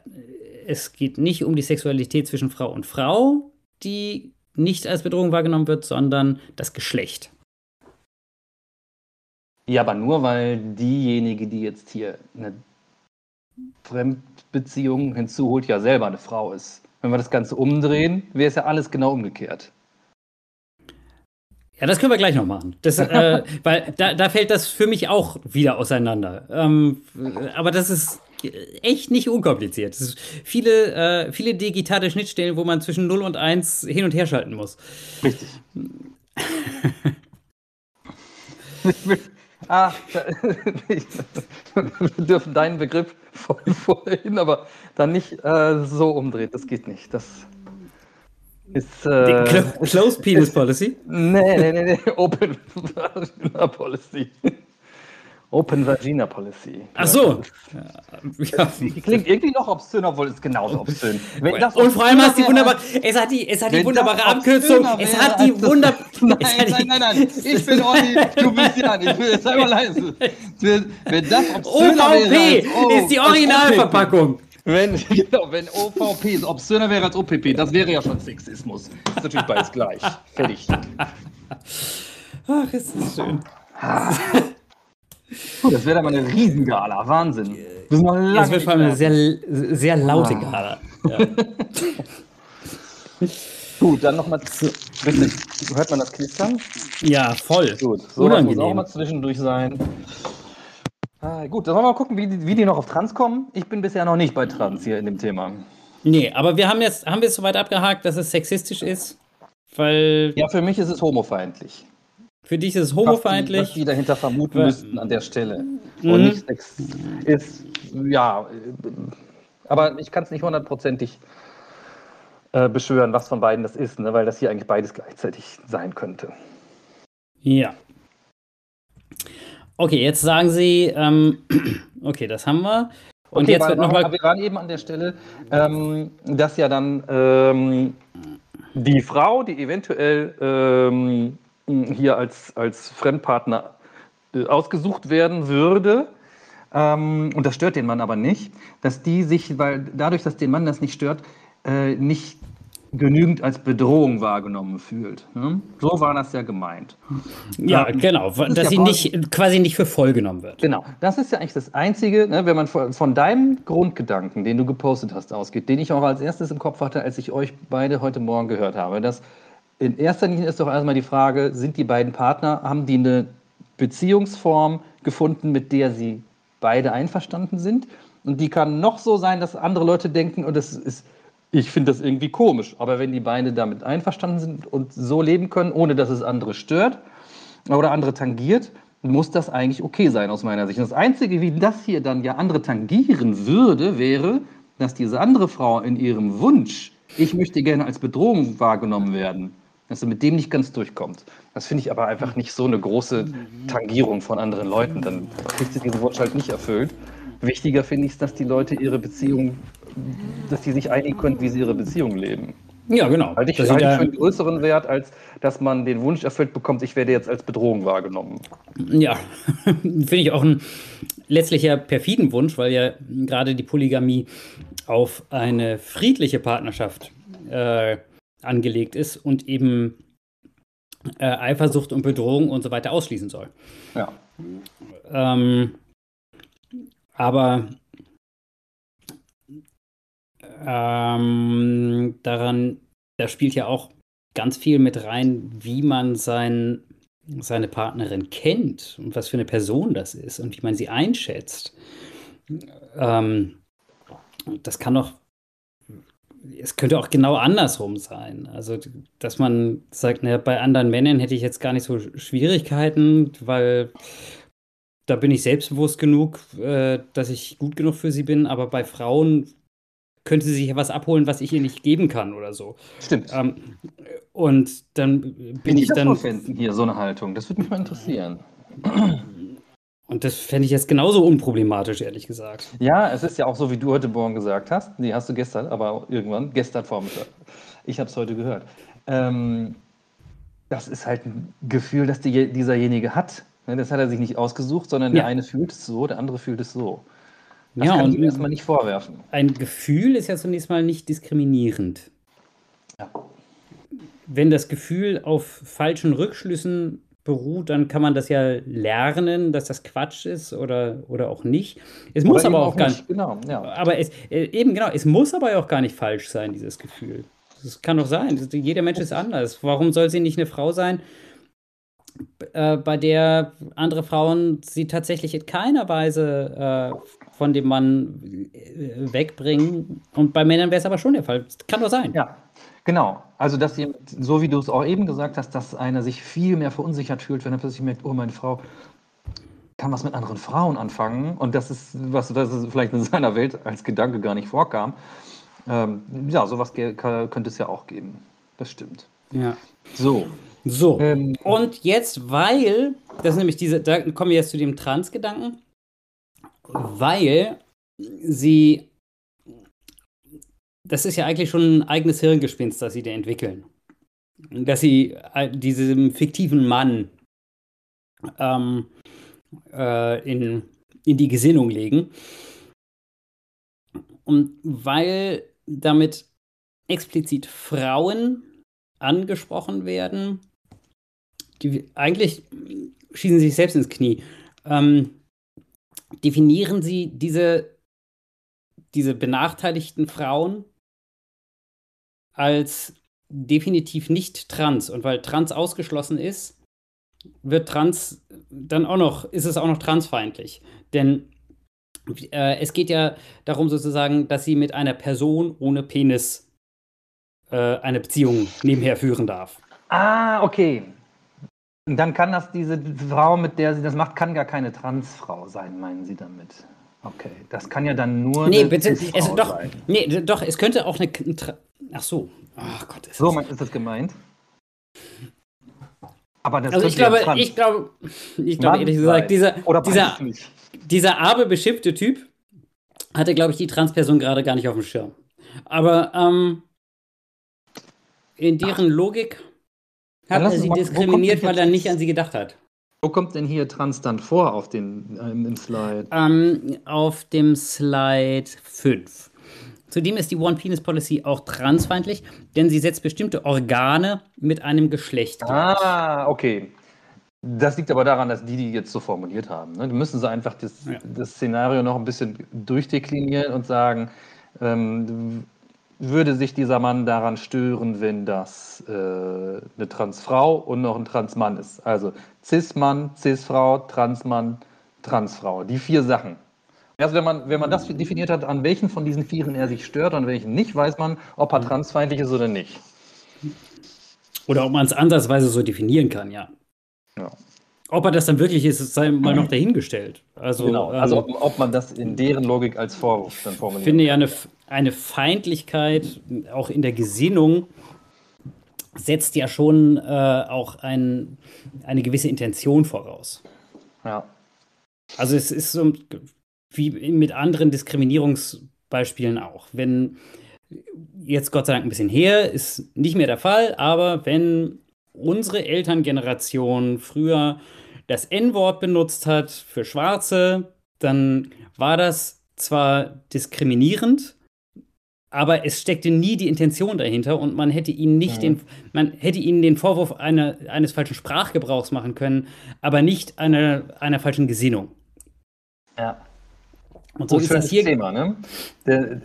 Speaker 1: es geht nicht um die Sexualität zwischen Frau und Frau, die nicht als Bedrohung wahrgenommen wird, sondern das Geschlecht.
Speaker 3: Ja, aber nur weil diejenige, die jetzt hier eine Fremdbeziehung hinzuholt, ja selber eine Frau ist. Wenn wir das Ganze umdrehen, wäre es ja alles genau umgekehrt.
Speaker 1: Ja, das können wir gleich noch machen. Das, äh, weil da, da fällt das für mich auch wieder auseinander. Ähm, aber das ist echt nicht unkompliziert. Viele, äh, viele digitale Schnittstellen, wo man zwischen 0 und 1 hin und her schalten muss.
Speaker 3: Richtig. ah, da- ich- wir dürfen deinen Begriff voll vorhin, aber dann nicht äh, so umdrehen. Das geht nicht. Das ist. Äh,
Speaker 1: Clo Closed Penis Policy.
Speaker 3: nee, nee, nee, nee. Open Policy. Open Vagina Policy.
Speaker 1: Ach so. Ja.
Speaker 3: Die klingt irgendwie noch obszön, obwohl es genauso obszön. Das
Speaker 1: Und vor allem hast du die wunderbare, es hat die, es hat die wunderbare Abkürzung, es hat die
Speaker 3: als das-
Speaker 1: wunder,
Speaker 3: Nein, nein, nein, nein. Ich bin Olli, du bist Jan. Ich will jetzt einmal leise. Wenn, wenn das obszöner
Speaker 1: OVP
Speaker 3: wäre als, oh,
Speaker 1: ist die Originalverpackung.
Speaker 3: Wenn, genau, wenn OVP obszöner wäre als OPP, das wäre ja schon Sexismus. Das ist natürlich beides gleich. Fertig.
Speaker 1: Ach, ist das schön.
Speaker 3: Puh, das wäre dann mal eine Riesengala. Wahnsinn. Wir sind noch lange
Speaker 1: Das wird vor allem eine sehr, sehr laute
Speaker 3: Ah.
Speaker 1: Gala. Ja.
Speaker 3: Gut, dann nochmal. Bitte, hört man das Knistern?
Speaker 1: ja, voll.
Speaker 3: Gut, so das muss auch
Speaker 1: Unangenehm.
Speaker 3: mal zwischendurch sein. Ah, gut, dann wollen wir mal gucken, wie die, wie die noch auf Trans kommen. Ich bin bisher noch nicht bei Trans hier in dem Thema.
Speaker 1: Nee, aber wir haben jetzt, haben wir es soweit abgehakt, dass es sexistisch ist? Weil
Speaker 3: Ja, für mich ist es homofeindlich.
Speaker 1: Für dich ist es
Speaker 3: Was die, was
Speaker 1: homofeindlich.
Speaker 3: die dahinter vermuten
Speaker 1: Weil-
Speaker 3: müssten an der Stelle.
Speaker 1: Mhm.
Speaker 3: Und nicht Sex ist, ja, äh, aber ich kann es nicht hundertprozentig äh, beschwören, was von beiden das ist, ne? weil das hier eigentlich beides gleichzeitig sein könnte.
Speaker 1: Ja. Okay, jetzt sagen sie, ähm, okay, das haben wir. Und
Speaker 3: Okay,
Speaker 1: jetzt wird nochmal.
Speaker 3: Wir waren eben an der Stelle, ähm, dass ja dann ähm, die Frau, die eventuell ähm, hier als, als Fremdpartner äh, ausgesucht werden würde, ähm, und das stört den Mann aber nicht, dass die sich, weil dadurch, dass den Mann das nicht stört, äh, nicht genügend als Bedrohung wahrgenommen fühlt. Ne? So war das ja gemeint.
Speaker 1: Ja,
Speaker 3: Ähm,
Speaker 1: genau,
Speaker 3: das
Speaker 1: dass
Speaker 3: ja
Speaker 1: sie nicht, quasi nicht für voll genommen wird.
Speaker 3: Genau, das ist ja eigentlich das Einzige, ne, wenn man von, von deinem Grundgedanken, den du gepostet hast, ausgeht, den ich auch als erstes im Kopf hatte, als ich euch beide heute Morgen gehört habe. Dass in erster Linie ist doch erstmal die Frage, sind die beiden Partner, haben die eine Beziehungsform gefunden, mit der sie beide einverstanden sind? Und die kann noch so sein, dass andere Leute denken, und das ist, ich finde das irgendwie komisch, aber wenn die beide damit einverstanden sind und so leben können, ohne dass es andere stört, oder andere tangiert, muss das eigentlich okay sein aus meiner Sicht. Und das Einzige, wie das hier dann ja andere tangieren würde, wäre, dass diese andere Frau in ihrem Wunsch, ich möchte gerne als Bedrohung wahrgenommen werden, dass sie mit dem nicht ganz durchkommt. Das finde ich aber einfach nicht so eine große Tangierung von anderen Leuten. Dann kriegt sie diesen Wunsch halt nicht erfüllt. Wichtiger finde ich es, dass die Leute ihre Beziehung, dass die sich einigen können, wie sie ihre Beziehung leben.
Speaker 1: Ja, genau.
Speaker 3: Halte ich, halte ich für einen größeren Wert, als dass man den Wunsch erfüllt bekommt, ich werde jetzt als Bedrohung wahrgenommen.
Speaker 1: Ja, finde ich auch ein letztlicher perfiden Wunsch, weil ja gerade die Polygamie auf eine friedliche Partnerschaft äh, angelegt ist und eben äh, Eifersucht und Bedrohung und so weiter ausschließen soll.
Speaker 3: Ja.
Speaker 1: Ähm, aber ähm, daran, da spielt ja auch ganz viel mit rein, wie man sein, seine Partnerin kennt und was für eine Person das ist und wie man sie einschätzt. Ähm, das kann doch, es könnte auch genau andersrum sein. Also, dass man sagt, naja, bei anderen Männern hätte ich jetzt gar nicht so Schwierigkeiten, weil da bin ich selbstbewusst genug, äh, dass ich gut genug für sie bin, aber bei Frauen könnte sie sich ja was abholen, was ich ihr nicht geben kann oder so.
Speaker 3: Stimmt.
Speaker 1: Ähm, und dann bin
Speaker 3: Bin ich
Speaker 1: dann,
Speaker 3: vorfinden, hier so eine Haltung? Das würde mich mal interessieren.
Speaker 1: und das fände ich jetzt genauso unproblematisch, ehrlich gesagt.
Speaker 3: Ja, es ist ja auch so, wie du heute Morgen gesagt hast. Nee, hast du gestern, aber irgendwann, gestern Vormittag. Ich habe es heute gehört. Ähm, das ist halt ein Gefühl, das die, dieserjenige hat. Ne, Das hat er sich nicht ausgesucht, sondern der
Speaker 1: Ja.
Speaker 3: eine fühlt es so, der andere fühlt es so. Das
Speaker 1: Ja,
Speaker 3: kann
Speaker 1: und
Speaker 3: ich ihm erstmal nicht vorwerfen.
Speaker 1: ein Gefühl ist ja zunächst mal nicht diskriminierend.
Speaker 3: Ja.
Speaker 1: Wenn das Gefühl auf falschen Rückschlüssen beruht, dann kann man das ja lernen, dass das Quatsch ist oder, oder auch nicht. Es muss aber
Speaker 3: eben
Speaker 1: auch gar
Speaker 3: nicht. Genau, ja.
Speaker 1: Aber es, äh, eben genau, es muss aber auch gar nicht falsch sein, dieses Gefühl. Das kann doch sein. Jeder Mensch ist anders. Warum soll sie nicht eine Frau sein, äh, bei der andere Frauen sie tatsächlich in keiner Weise äh, von dem Mann äh, wegbringen? Und bei Männern wäre es aber schon der Fall. Das kann doch sein.
Speaker 3: Ja, genau. Also, dass jemand, so wie du es auch eben gesagt hast, dass einer sich viel mehr verunsichert fühlt, wenn er plötzlich merkt, oh, meine Frau kann was mit anderen Frauen anfangen. Und das ist was, das ist vielleicht in seiner Welt als Gedanke gar nicht vorkam. Ähm, ja, sowas könnte es ja auch geben. Das stimmt.
Speaker 1: Ja.
Speaker 3: So.
Speaker 1: So.
Speaker 3: Ähm,
Speaker 1: Und jetzt, weil, das ist nämlich diese, da kommen wir jetzt zu dem Trans-Gedanken, weil sie, das ist ja eigentlich schon ein eigenes Hirngespinst, das sie da entwickeln. Dass sie äh, diesem fiktiven Mann ähm, äh, in, in die Gesinnung legen. Und weil damit explizit Frauen angesprochen werden, die eigentlich schießen sich selbst ins Knie. Ähm, definieren Sie diese, diese benachteiligten Frauen als definitiv nicht trans. Und weil trans ausgeschlossen ist, wird trans dann auch noch, ist es auch noch transfeindlich. Denn äh, es geht ja darum sozusagen, dass sie mit einer Person ohne Penis äh, eine Beziehung nebenher führen darf.
Speaker 3: Ah, okay. Dann kann das diese Frau, mit der sie das macht, kann gar keine Transfrau sein, meinen Sie damit? Okay, das kann ja dann nur
Speaker 1: Nee, bitte, es, doch,
Speaker 3: sein.
Speaker 1: nee, doch, es könnte auch eine. Ach so. Ach Gott, ist
Speaker 3: So
Speaker 1: das-
Speaker 3: ist das gemeint. Aber das
Speaker 1: Also ich
Speaker 3: ja
Speaker 1: glaube,
Speaker 3: trans-
Speaker 1: ich glaube, ich glaube ehrlich gesagt, dieser, dieser, dieser arme, beschimpfte Typ hatte, glaube ich, die Transperson gerade gar nicht auf dem Schirm. Aber ähm, in deren Logik
Speaker 3: Dann
Speaker 1: hat er sie
Speaker 3: mal-
Speaker 1: diskriminiert, weil er nicht an sie gedacht hat.
Speaker 3: Wo kommt denn hier Trans dann vor auf den, ähm, im Slide?
Speaker 1: Ähm, auf dem Slide 5. Zudem ist die One Penis Policy auch transfeindlich, denn sie setzt bestimmte Organe mit einem Geschlecht.
Speaker 3: Ah, okay. Das liegt aber daran, dass die die jetzt so formuliert haben. Ne? Die müssen sie einfach das,
Speaker 1: Ja.
Speaker 3: das Szenario noch ein bisschen durchdeklinieren und sagen, ähm, würde sich dieser Mann daran stören, wenn das äh, eine Transfrau und noch ein Transmann ist. Also Cis-Mann, Cis-Frau, Transmann, Transfrau. Die vier Sachen. Erst wenn man, wenn man das definiert hat, an welchen von diesen vieren er sich stört und an welchen nicht, weiß man, ob er transfeindlich ist oder nicht.
Speaker 1: Oder ob man es ansatzweise so definieren kann, ja.
Speaker 3: Ja.
Speaker 1: Ob er das dann wirklich ist, sei mal noch dahingestellt. Also,
Speaker 3: Genau, also
Speaker 1: ähm,
Speaker 3: ob, ob man das in deren Logik als Vorwurf dann
Speaker 1: ich
Speaker 3: formuliert.
Speaker 1: finde ja eine, eine Feindlichkeit, auch in der Gesinnung, setzt ja schon äh, auch ein, eine gewisse Intention voraus.
Speaker 3: Ja.
Speaker 1: Also es ist so wie mit anderen Diskriminierungsbeispielen auch. Wenn jetzt Gott sei Dank ein bisschen her, ist nicht mehr der Fall, aber wenn unsere Elterngeneration früher das N-Wort benutzt hat für Schwarze, dann war das zwar diskriminierend, aber es steckte nie die Intention dahinter und man hätte ihnen nicht
Speaker 3: Mhm.
Speaker 1: den, man hätte ihnen den Vorwurf einer, eines falschen Sprachgebrauchs machen können, aber nicht einer, einer falschen Gesinnung.
Speaker 3: ja.
Speaker 1: Und so
Speaker 3: So
Speaker 1: ist das hier.
Speaker 3: Thema, ne? Der,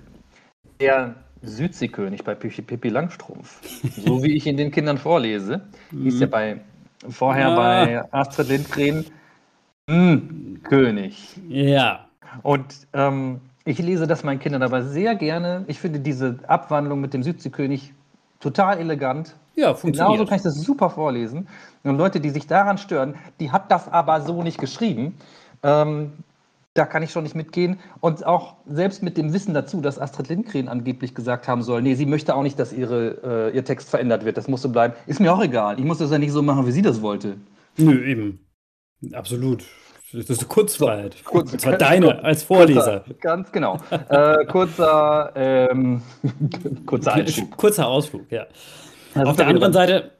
Speaker 3: der Südseekönig bei Pippi, Langstrumpf, so wie ich ihn den Kindern vorlese, hieß ja bei vorher
Speaker 1: Ah.
Speaker 3: bei Astrid Lindgren hm, König.
Speaker 1: Ja.
Speaker 3: Und ähm, ich lese das meinen Kindern aber sehr gerne. Ich finde diese Abwandlung mit dem Südseekönig total elegant.
Speaker 1: Ja,
Speaker 3: Genauso
Speaker 1: funktioniert.
Speaker 3: kann ich das super vorlesen. Und Leute, die sich daran stören, die hat das aber so nicht geschrieben. Ähm, da kann ich schon nicht mitgehen. Und auch selbst mit dem Wissen dazu, dass Astrid Lindgren angeblich gesagt haben soll, nee, sie möchte auch nicht, dass ihre, äh, ihr Text verändert wird. Das muss so bleiben. Ist mir auch egal. Ich muss das ja nicht so machen, wie sie das wollte.
Speaker 1: Nö, eben. Absolut. Das ist eine Kunstfreiheit.
Speaker 3: kurz-
Speaker 1: Und zwar
Speaker 3: ganz
Speaker 1: deine
Speaker 3: kurz-
Speaker 1: als Vorleser.
Speaker 3: Kurzer, ganz genau. äh, kurzer, ähm, kurzer Einschub.
Speaker 1: Kurzer Ausflug, ja.
Speaker 3: Das
Speaker 1: Auf
Speaker 3: ist
Speaker 1: der
Speaker 3: ja
Speaker 1: anderen Seite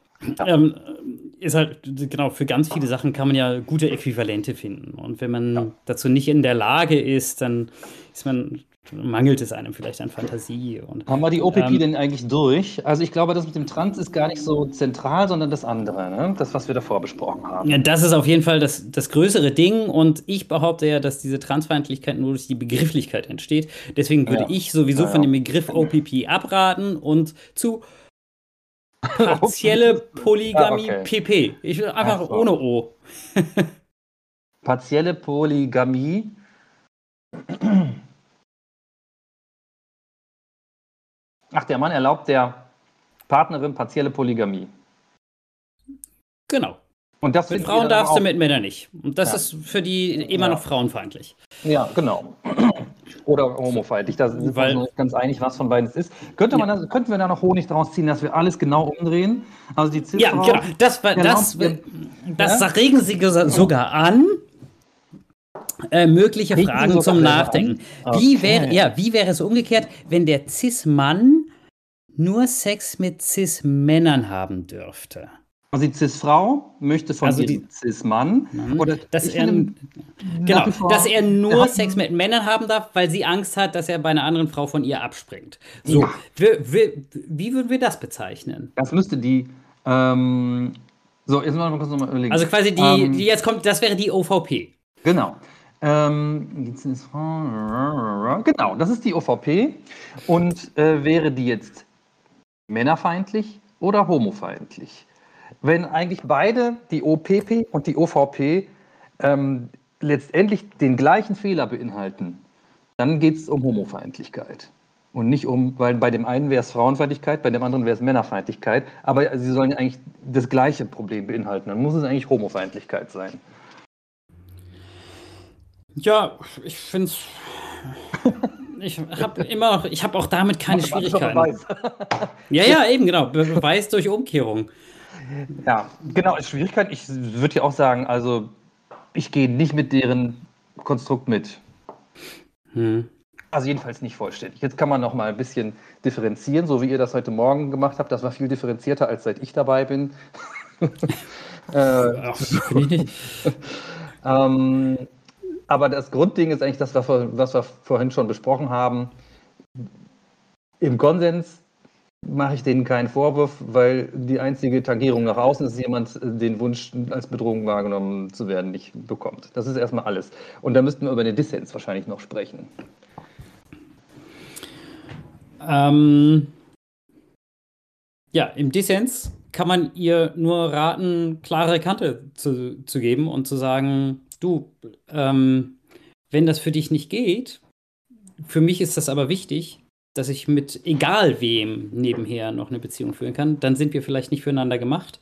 Speaker 1: ähm, ist halt, genau, für ganz viele Sachen kann man ja gute Äquivalente finden. Und wenn man dazu nicht in der Lage ist, dann ist man, mangelt es einem vielleicht an Fantasie. Und,
Speaker 3: Haben wir die OPP
Speaker 1: Ähm,
Speaker 3: denn eigentlich durch? Also ich glaube, das mit dem Trans ist gar nicht so zentral, sondern das andere, ne? das, was wir davor besprochen haben.
Speaker 1: Ja, das ist auf jeden Fall das, das größere Ding und ich behaupte ja, dass diese Transfeindlichkeit nur durch die Begrifflichkeit entsteht. Deswegen würde
Speaker 3: Ja.
Speaker 1: ich sowieso
Speaker 3: Ja,
Speaker 1: von
Speaker 3: ja.
Speaker 1: dem Begriff OPP abraten und zu partielle Polygamie
Speaker 3: Ah, okay.
Speaker 1: PP. Ich will einfach
Speaker 3: Ach so.
Speaker 1: ohne O.
Speaker 3: Partielle Polygamie. Ach, der Mann erlaubt der Partnerin partielle Polygamie.
Speaker 1: Genau.
Speaker 3: Und das
Speaker 1: Mit Frauen darfst du, mit Männern nicht. Und das
Speaker 3: Ja.
Speaker 1: ist für die immer
Speaker 3: Ja.
Speaker 1: noch frauenfeindlich.
Speaker 3: Ja, genau. Oder homofeindlich. Da sind wir
Speaker 1: Weil-
Speaker 3: uns ganz einig, was von beiden es ist. Könnte man da, könnten wir da noch Honig draus ziehen, dass wir alles genau umdrehen? Also die
Speaker 1: Ja,
Speaker 3: Cis-Frau-
Speaker 1: genau. Das, war,
Speaker 3: Erlaubt
Speaker 1: das,
Speaker 3: ihr-
Speaker 1: das
Speaker 3: Ja?
Speaker 1: regen sie sogar an. Äh, mögliche
Speaker 3: Regen
Speaker 1: Fragen zum Nachdenken.
Speaker 3: an?
Speaker 1: Wie,
Speaker 3: Okay.
Speaker 1: wäre, ja, wie wäre es umgekehrt, wenn der Cis-Mann nur Sex mit Cis-Männern haben dürfte?
Speaker 3: Also die Cis-Frau möchte von
Speaker 1: Also
Speaker 3: dem Cis-Mann oder
Speaker 1: Dass er,
Speaker 3: finde,
Speaker 1: genau, dass er nur
Speaker 3: hat-
Speaker 1: Sex mit Männern haben darf, weil sie Angst hat, dass er bei einer anderen Frau von ihr abspringt. So,
Speaker 3: Ja.
Speaker 1: wie, wie, wie würden wir das bezeichnen?
Speaker 3: Das müsste die. Ähm, so, jetzt mal kurz nochmal überlegen.
Speaker 1: Also quasi die,
Speaker 3: Ähm,
Speaker 1: die jetzt kommt, das wäre die OVP.
Speaker 3: Genau. Ähm, genau, das ist die OVP. Und äh, wäre die jetzt männerfeindlich oder homofeindlich? Wenn eigentlich beide, die OPP und die OVP, ähm, letztendlich den gleichen Fehler beinhalten, dann geht es um Homofeindlichkeit. Und nicht um, weil bei dem einen wäre es Frauenfeindlichkeit, bei dem anderen wäre es Männerfeindlichkeit. Aber sie sollen ja eigentlich das gleiche Problem beinhalten. Dann muss es eigentlich Homofeindlichkeit sein.
Speaker 1: Ja, ich finde es. Ich habe immer noch, ich habe auch damit keine Schwierigkeiten.
Speaker 3: Beweis.
Speaker 1: Ja, ja, eben, genau. Be Beweis durch Umkehrung.
Speaker 3: Ja, genau, ist Schwierigkeit. Ich würde ja auch sagen, also ich gehe nicht mit deren Konstrukt mit.
Speaker 1: Hm.
Speaker 3: Also jedenfalls nicht vollständig. Jetzt kann man noch mal ein bisschen differenzieren, so wie ihr das heute Morgen gemacht habt. Das war viel differenzierter, als seit ich dabei bin. äh,
Speaker 1: Ach, finde ich nicht.
Speaker 3: ähm, aber das Grundding ist eigentlich das, was wir vorhin schon besprochen haben. Im Konsens mache ich denen keinen Vorwurf, weil die einzige Tangierung nach außen ist, dass jemand äh, den Wunsch, als Bedrohung wahrgenommen zu werden, nicht bekommt. Das ist erstmal alles. Und da müssten wir über den Dissens wahrscheinlich noch sprechen.
Speaker 1: Ähm, ja, im Dissens kann man ihr nur raten, klare Kante zu, zu geben und zu sagen, du, ähm, wenn das für dich nicht geht, für mich ist das aber wichtig, dass ich mit egal wem nebenher noch eine Beziehung führen kann, dann sind wir vielleicht nicht füreinander gemacht.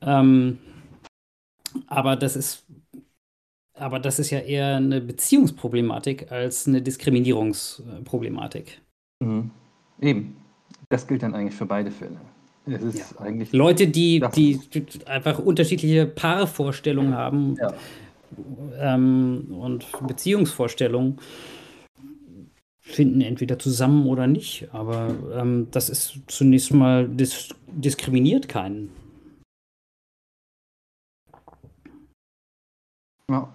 Speaker 1: Ähm, aber das ist, aber das ist ja eher eine Beziehungsproblematik als eine Diskriminierungsproblematik.
Speaker 3: Mhm. Eben. Das gilt dann eigentlich für beide Fälle. Es ist eigentlich.
Speaker 1: Leute, die, die einfach unterschiedliche Paarvorstellungen haben
Speaker 3: Ja.
Speaker 1: ähm, und Beziehungsvorstellungen, finden entweder zusammen oder nicht. Aber ähm, das ist zunächst mal dis diskriminiert keinen.
Speaker 3: Ja.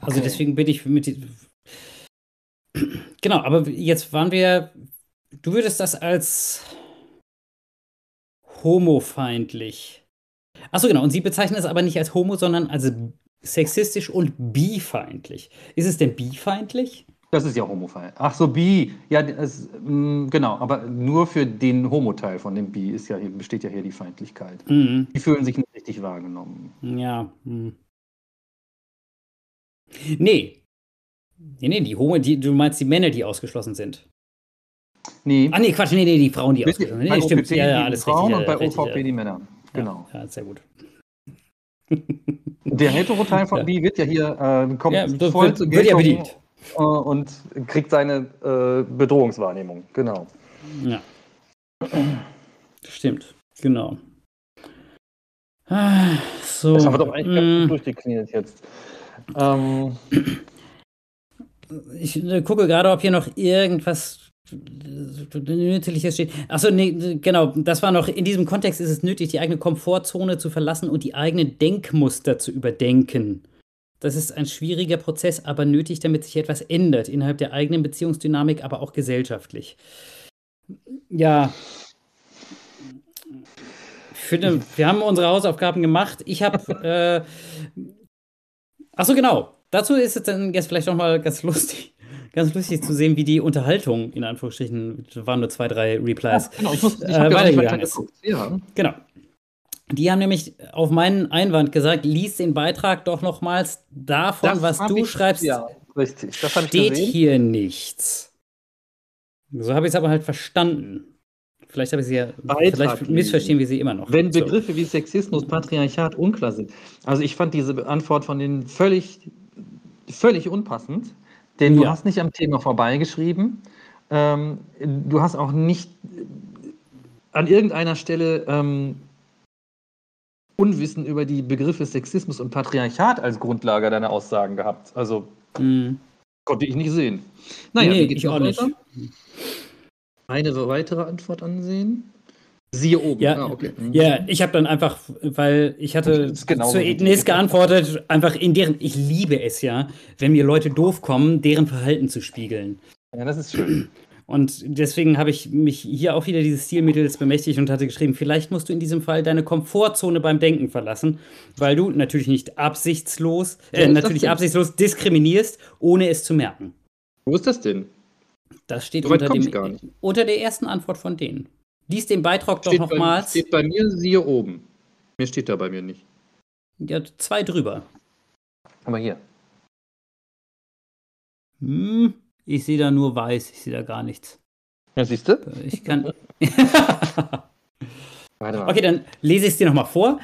Speaker 1: Also
Speaker 3: Okay.
Speaker 1: deswegen bin ich mit. Genau, aber jetzt waren wir. Du würdest das als homofeindlich. Achso, genau. Und sie bezeichnen es aber nicht als homo, sondern als sexistisch und bifeindlich. Ist es denn bifeindlich?
Speaker 3: Das ist ja homofeindlich. Ach so, bi. Ja, das, mh, genau. Aber nur für den Homo-Teil von dem bi ist ja, hier- besteht ja hier die Feindlichkeit.
Speaker 1: Mhm.
Speaker 3: Die fühlen sich nicht richtig wahrgenommen.
Speaker 1: Ja. Hm. Nee. Nee, nee, die Homo, die, du meinst die Männer, die ausgeschlossen sind.
Speaker 3: Nee.
Speaker 1: Ah, nee, Quatsch, nee, nee, die Frauen, die ausgeschlossen sind.
Speaker 3: bei
Speaker 1: Nee, stimmt.
Speaker 3: OPP
Speaker 1: Ja, ja,
Speaker 3: die
Speaker 1: alles
Speaker 3: Frauen
Speaker 1: richtig.
Speaker 3: und
Speaker 1: ja,
Speaker 3: bei
Speaker 1: richtig,
Speaker 3: OVP
Speaker 1: ja.
Speaker 3: die Männer. Genau.
Speaker 1: Ja, sehr gut.
Speaker 3: Der Hetero-Teil von
Speaker 1: Ja.
Speaker 3: bi wird ja hier äh, kommt
Speaker 1: Ja,
Speaker 3: voll
Speaker 1: wird-
Speaker 3: zur
Speaker 1: wird ja
Speaker 3: äh, und kriegt seine äh, Bedrohungswahrnehmung. Genau.
Speaker 1: Ja. Stimmt, genau. Ah, So.
Speaker 3: Das haben wir doch eigentlich ganz
Speaker 1: mm,
Speaker 3: gut durchdekliniert jetzt. Ähm,
Speaker 1: Ich äh, gucke gerade, ob hier noch irgendwas Nützliches steht. Achso, nee, genau. Das war noch, in diesem Kontext ist es nötig, die eigene Komfortzone zu verlassen und die eigenen Denkmuster zu überdenken. Das ist ein schwieriger Prozess, aber nötig, damit sich etwas ändert, innerhalb der eigenen Beziehungsdynamik, aber auch gesellschaftlich. Ja. Ich finde, wir haben unsere Hausaufgaben gemacht. Ich habe. Äh, Achso, genau. Dazu ist es dann jetzt vielleicht nochmal ganz lustig, ganz lustig zu sehen, wie die Unterhaltung, in Anführungsstrichen, waren nur zwei, drei Replies,
Speaker 3: genau, ich, muss, ich
Speaker 1: äh,
Speaker 3: ja
Speaker 1: weitergegangen ist.
Speaker 3: Ja.
Speaker 1: Genau. Die haben nämlich auf meinen Einwand gesagt, lies den Beitrag doch nochmals davon,
Speaker 3: Das
Speaker 1: was du
Speaker 3: ich-
Speaker 1: schreibst,
Speaker 3: Ja, richtig. Das
Speaker 1: steht hier nichts. So habe ich es aber halt verstanden. Vielleicht habe ich sie ja,
Speaker 3: Beitrag
Speaker 1: vielleicht missverstehen wir sie immer noch.
Speaker 3: Wenn
Speaker 1: So.
Speaker 3: Begriffe wie Sexismus, Patriarchat unklar sind. Also ich fand diese Antwort von denen völlig, völlig unpassend, denn du
Speaker 1: Ja.
Speaker 3: hast nicht am Thema vorbeigeschrieben. Ähm, du hast auch nicht an irgendeiner Stelle ähm, Unwissen über die Begriffe Sexismus und Patriarchat als Grundlage deiner Aussagen gehabt. Also
Speaker 1: Hm.
Speaker 3: konnte ich nicht sehen. Naja,
Speaker 1: Nee, ich auch
Speaker 3: noch
Speaker 1: nicht.
Speaker 3: weiter? Eine weitere Antwort ansehen. Siehe oben.
Speaker 1: Ja,
Speaker 3: Ah, okay. Mhm.
Speaker 1: ja, ich habe dann einfach, weil ich hatte
Speaker 3: genauso
Speaker 1: zu Ines geantwortet, einfach in deren, ich liebe es ja, wenn mir Leute doof kommen, deren Verhalten zu spiegeln.
Speaker 3: ja, das ist schön.
Speaker 1: Und deswegen habe ich mich hier auch wieder dieses Stilmittels bemächtigt und hatte geschrieben, vielleicht musst du in diesem Fall deine Komfortzone beim Denken verlassen, weil du natürlich nicht absichtslos, äh, natürlich absichtslos diskriminierst, ohne es zu merken.
Speaker 3: Wo ist das denn?
Speaker 1: Das steht unter, dem,
Speaker 3: gar nicht.
Speaker 1: unter der ersten Antwort von denen. Lies den Beitrag doch
Speaker 3: Steht bei,
Speaker 1: nochmals.
Speaker 3: steht bei mir, siehe oben. Mir steht da bei mir nicht.
Speaker 1: Ja, zwei drüber.
Speaker 3: Aber hier.
Speaker 1: Hm, ich sehe da nur weiß, ich sehe da gar nichts.
Speaker 3: Ja, siehst du?
Speaker 1: Ich kann.
Speaker 3: Warte mal.
Speaker 1: okay, dann lese ich es dir nochmal vor.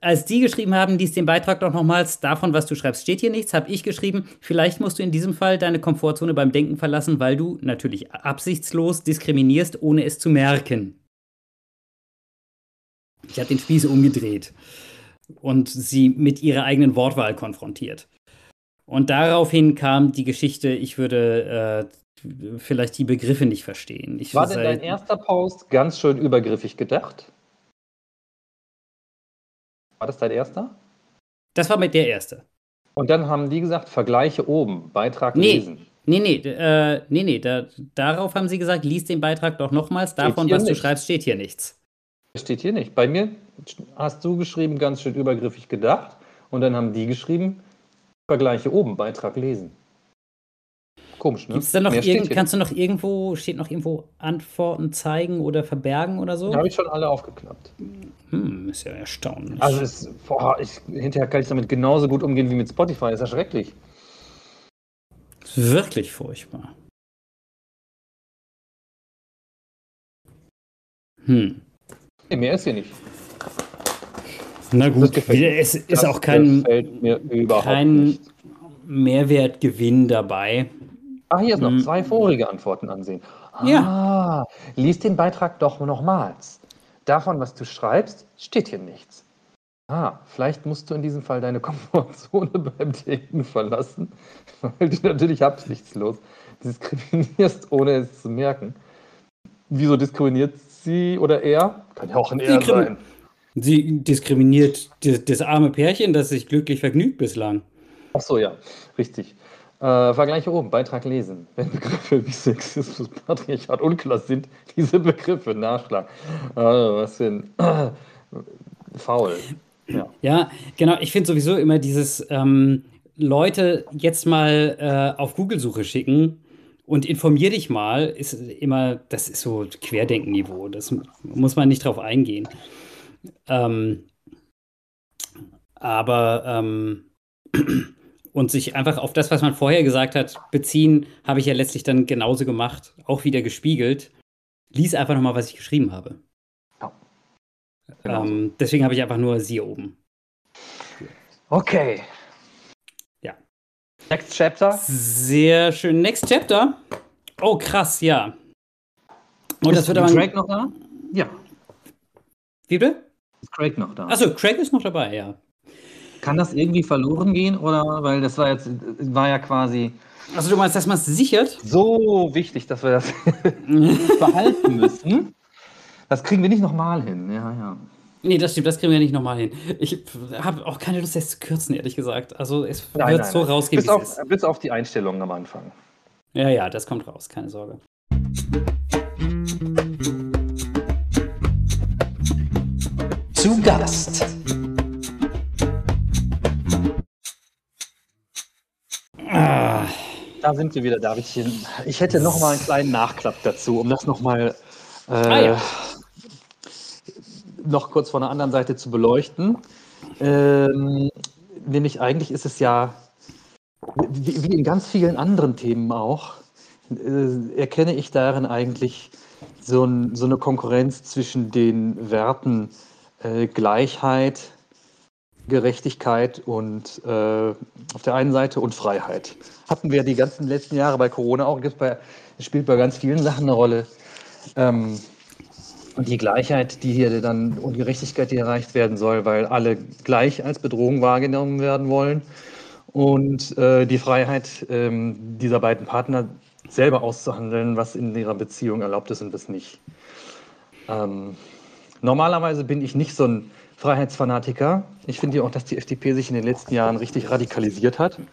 Speaker 1: Als die geschrieben haben, lies den Beitrag doch nochmals, davon, was du schreibst, steht hier nichts, habe ich geschrieben, vielleicht musst du in diesem Fall deine Komfortzone beim Denken verlassen, weil du natürlich absichtslos diskriminierst, ohne es zu merken. Ich habe den Spieß umgedreht und sie mit ihrer eigenen Wortwahl konfrontiert. Und daraufhin kam die Geschichte, ich würde äh, vielleicht die Begriffe nicht verstehen. Ich
Speaker 3: War denn dein erster Post ganz schön übergriffig gedacht? War das dein erster?
Speaker 1: Das war mit der erste.
Speaker 3: Und dann haben die gesagt, Vergleiche oben, Beitrag
Speaker 1: Nee.
Speaker 3: lesen.
Speaker 1: Nee, nee, äh, nee, nee, da, darauf haben sie gesagt, lies den Beitrag doch nochmals. Davon, was du
Speaker 3: nicht.
Speaker 1: schreibst, steht hier nichts.
Speaker 3: Das steht hier nicht. Bei mir hast du geschrieben, ganz schön übergriffig gedacht. Und dann haben die geschrieben, Vergleiche oben, Beitrag lesen. Komisch, ne?
Speaker 1: Gibt's da noch irgend, kannst du noch irgendwo, steht noch irgendwo Antworten zeigen oder verbergen oder so?
Speaker 3: nicht. Habe ich schon alle aufgeklappt.
Speaker 1: Hm, ist ja erstaunlich.
Speaker 3: Also es, boah, ich, hinterher kann ich damit genauso gut umgehen wie mit Spotify. Ist ja schrecklich.
Speaker 1: wirklich furchtbar. Hm.
Speaker 3: Nee, mehr ist hier nicht.
Speaker 1: Na gut, es ist
Speaker 3: Das
Speaker 1: auch kein, kein. Mehrwertgewinn dabei.
Speaker 3: Ach, hier ist noch
Speaker 1: Hm.
Speaker 3: zwei vorige Antworten ansehen.
Speaker 1: Ja.
Speaker 3: Ah, lies den Beitrag doch nochmals. Davon, was du schreibst, steht hier nichts. Ah, vielleicht musst du in diesem Fall deine Komfortzone beim Denken verlassen, weil du natürlich absichtslos diskriminierst, ohne es zu merken. Wieso diskriminiert sie oder er? Kann ja auch ein er sein.
Speaker 1: Sie diskriminiert das, das arme Pärchen, das sich glücklich vergnügt bislang.
Speaker 3: Ach so, ja, richtig. Äh, Vergleiche oben, Beitrag lesen. Wenn Begriffe wie Sexismus, Patriarchat unklar sind, diese Begriffe nachschlagen. Äh, was für ein äh, faul. Ja.
Speaker 1: Ja, genau. Ich finde sowieso immer dieses ähm, Leute jetzt mal äh, auf Google-Suche schicken und informier dich mal, ist immer, das ist so Querdenkenniveau. Das muss man nicht drauf eingehen. Ähm, aber ähm, und sich einfach auf das, was man vorher gesagt hat, beziehen, habe ich ja letztlich dann genauso gemacht, auch wieder gespiegelt. Lies einfach nochmal, was ich geschrieben habe.
Speaker 3: Genau.
Speaker 1: Ähm, deswegen habe ich einfach nur sie oben.
Speaker 3: Okay. Next Chapter.
Speaker 1: Sehr schön. Next Chapter. Oh, krass, ja. Und das
Speaker 3: ist
Speaker 1: wird aber.
Speaker 3: Craig noch da? Ja.
Speaker 1: Wie bitte?
Speaker 3: Ist Craig noch da?
Speaker 1: Achso, Craig ist noch dabei, ja.
Speaker 3: Kann das irgendwie verloren gehen? Oder weil das war jetzt war ja quasi
Speaker 1: Also, du meinst, dass man es sichert?
Speaker 3: so wichtig, dass wir das behalten müssen. Das kriegen wir nicht nochmal hin. Ja, ja.
Speaker 1: Nee, das stimmt, das kriegen wir nicht nochmal hin. Ich habe auch keine Lust, das zu kürzen, ehrlich gesagt. Also, es
Speaker 3: Nein,
Speaker 1: wird
Speaker 3: nein,
Speaker 1: so
Speaker 3: nein.
Speaker 1: rausgehen,
Speaker 3: Bis
Speaker 1: wie es
Speaker 3: auf,
Speaker 1: ist.
Speaker 3: bis auf die Einstellungen am Anfang.
Speaker 1: Ja, ja, das kommt raus, keine Sorge.
Speaker 2: Zu Gast.
Speaker 1: Ah,
Speaker 3: Da sind wir wieder, Davidchen. Ich hätte noch mal einen kleinen Nachklapp dazu, um das noch mal äh,
Speaker 1: Ah, ja.
Speaker 3: Noch kurz von der anderen Seite zu beleuchten. Ähm, nämlich eigentlich ist es ja, wie, wie in ganz vielen anderen Themen auch, äh, erkenne ich darin eigentlich so, ein, so eine Konkurrenz zwischen den Werten äh, Gleichheit, Gerechtigkeit und äh, auf der einen Seite und Freiheit. Hatten wir die ganzen letzten Jahre bei Corona auch, bei, spielt bei ganz vielen Sachen eine Rolle. Ähm, und die Gleichheit, die hier dann und Gerechtigkeit, die erreicht werden soll, weil alle gleich als Bedrohung wahrgenommen werden wollen. Und äh, die Freiheit ähm, dieser beiden Partner selber auszuhandeln, was in ihrer Beziehung erlaubt ist und was nicht. Ähm, normalerweise bin ich nicht so ein Freiheitsfanatiker. Ich finde ja auch, dass die FDP sich in den letzten Jahren richtig radikalisiert hat.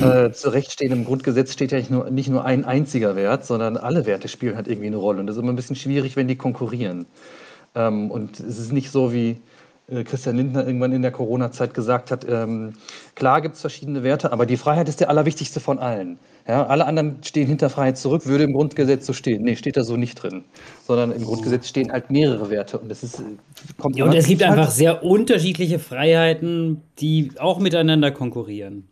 Speaker 3: Äh, zu Recht stehen im Grundgesetz steht ja nicht nur, nicht nur ein einziger Wert, sondern alle Werte spielen halt irgendwie eine Rolle. Und das ist immer ein bisschen schwierig, wenn die konkurrieren. Ähm, und es ist nicht so, wie Christian Lindner irgendwann in der Corona-Zeit gesagt hat, ähm, klar gibt es verschiedene Werte, aber die Freiheit ist der allerwichtigste von allen. Ja, alle anderen stehen hinter Freiheit zurück, würde im Grundgesetz so stehen. Nee, steht da so nicht drin. Sondern im Grundgesetz stehen halt mehrere Werte. Und das ist, äh,
Speaker 1: kommt ja, und es gibt halt einfach sehr unterschiedliche Freiheiten, die auch miteinander konkurrieren.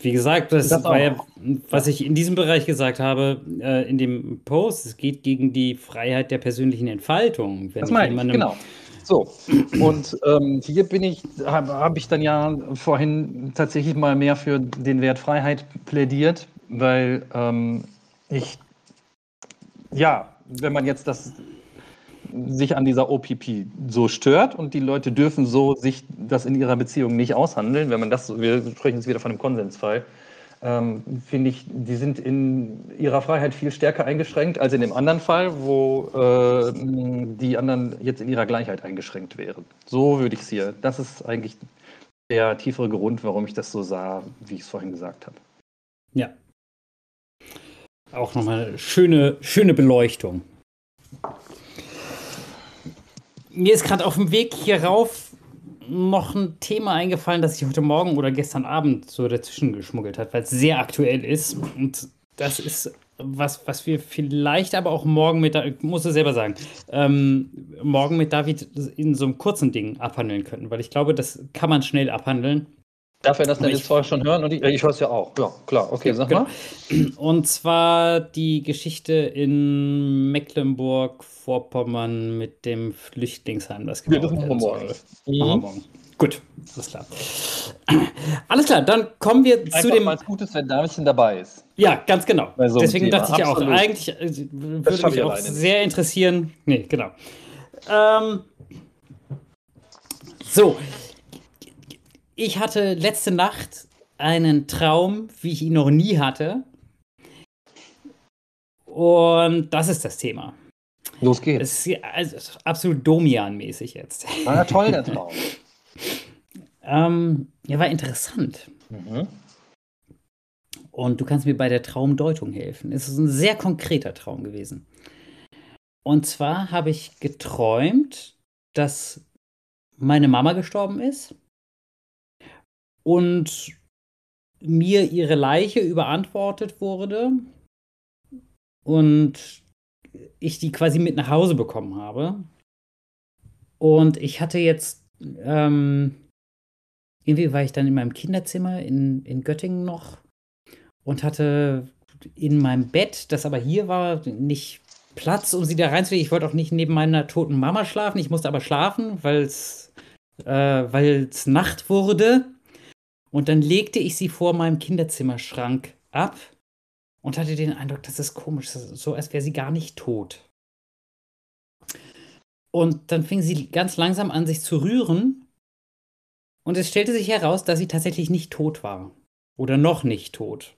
Speaker 1: Wie gesagt, das, das war ja, was ich in diesem Bereich gesagt habe, äh, in dem Post, es geht gegen die Freiheit der persönlichen Entfaltung.
Speaker 3: Wenn das meine ich, genau. So, und ähm, hier bin ich, habe hab ich dann ja vorhin tatsächlich mal mehr für den Wert Freiheit plädiert, weil ähm, ich, ja, wenn man jetzt das sich an dieser OPP so stört und die Leute dürfen so sich das in ihrer Beziehung nicht aushandeln, wenn man das, wir sprechen jetzt wieder von einem Konsensfall, ähm, finde ich, die sind in ihrer Freiheit viel stärker eingeschränkt als in dem anderen Fall, wo äh, die anderen jetzt in ihrer Gleichheit eingeschränkt wären. So würde ich es hier. Das ist eigentlich der tiefere Grund, warum ich das so sah, wie ich es vorhin gesagt habe.
Speaker 1: Ja. Auch nochmal eine schöne, schöne Beleuchtung. Mir ist gerade auf dem Weg hier rauf noch ein Thema eingefallen, das sich heute Morgen oder gestern Abend so dazwischen geschmuggelt hat, weil es sehr aktuell ist. Und das ist was, was wir vielleicht aber auch morgen mit, ich muss es selber sagen, ähm, morgen mit David in so einem kurzen Ding abhandeln könnten, weil ich glaube, das kann man schnell abhandeln.
Speaker 3: Darf er das denn jetzt vorher schon hören? Und ich, ich höre es ja auch. Ja, klar. Okay, sag genau.
Speaker 1: mal. Und zwar die Geschichte in Mecklenburg-Vorpommern mit dem Flüchtlingsheim, das
Speaker 3: ja, das machen wir morgen.
Speaker 1: Mhm. Machen wir morgen. Gut, alles klar. Alles klar, dann kommen wir Einfach zu dem.
Speaker 3: Mal Gutes, wenn Davidchen dabei ist.
Speaker 1: Ja, ganz genau. So Deswegen dachte ich ja auch, eigentlich äh, würde mich auch sehr interessieren. Nee, genau. Ähm, so, ich hatte letzte Nacht einen Traum, wie ich ihn noch nie hatte. Und das ist das Thema.
Speaker 3: Los geht's. Es
Speaker 1: ist also absolut Domian-mäßig jetzt.
Speaker 3: War ja toll, der Traum.
Speaker 1: ähm, ja, war interessant. Mhm. Und du kannst mir bei der Traumdeutung helfen. Es ist ein sehr konkreter Traum gewesen. Und zwar habe ich geträumt, dass meine Mama gestorben ist und mir ihre Leiche überantwortet wurde und ich die quasi mit nach Hause bekommen habe. Und ich hatte jetzt, ähm, irgendwie war ich dann in meinem Kinderzimmer in, in Göttingen noch und hatte in meinem Bett, das aber hier war, nicht Platz, um sie da reinzulegen. Ich wollte auch nicht neben meiner toten Mama schlafen. Ich musste aber schlafen, weil es äh, Nacht wurde. Und dann legte ich sie vor meinem Kinderzimmerschrank ab und hatte den Eindruck, das ist komisch, so als wäre sie gar nicht tot. Und dann fing sie ganz langsam an, sich zu rühren. Und es stellte sich heraus, dass sie tatsächlich nicht tot war. Oder noch nicht tot.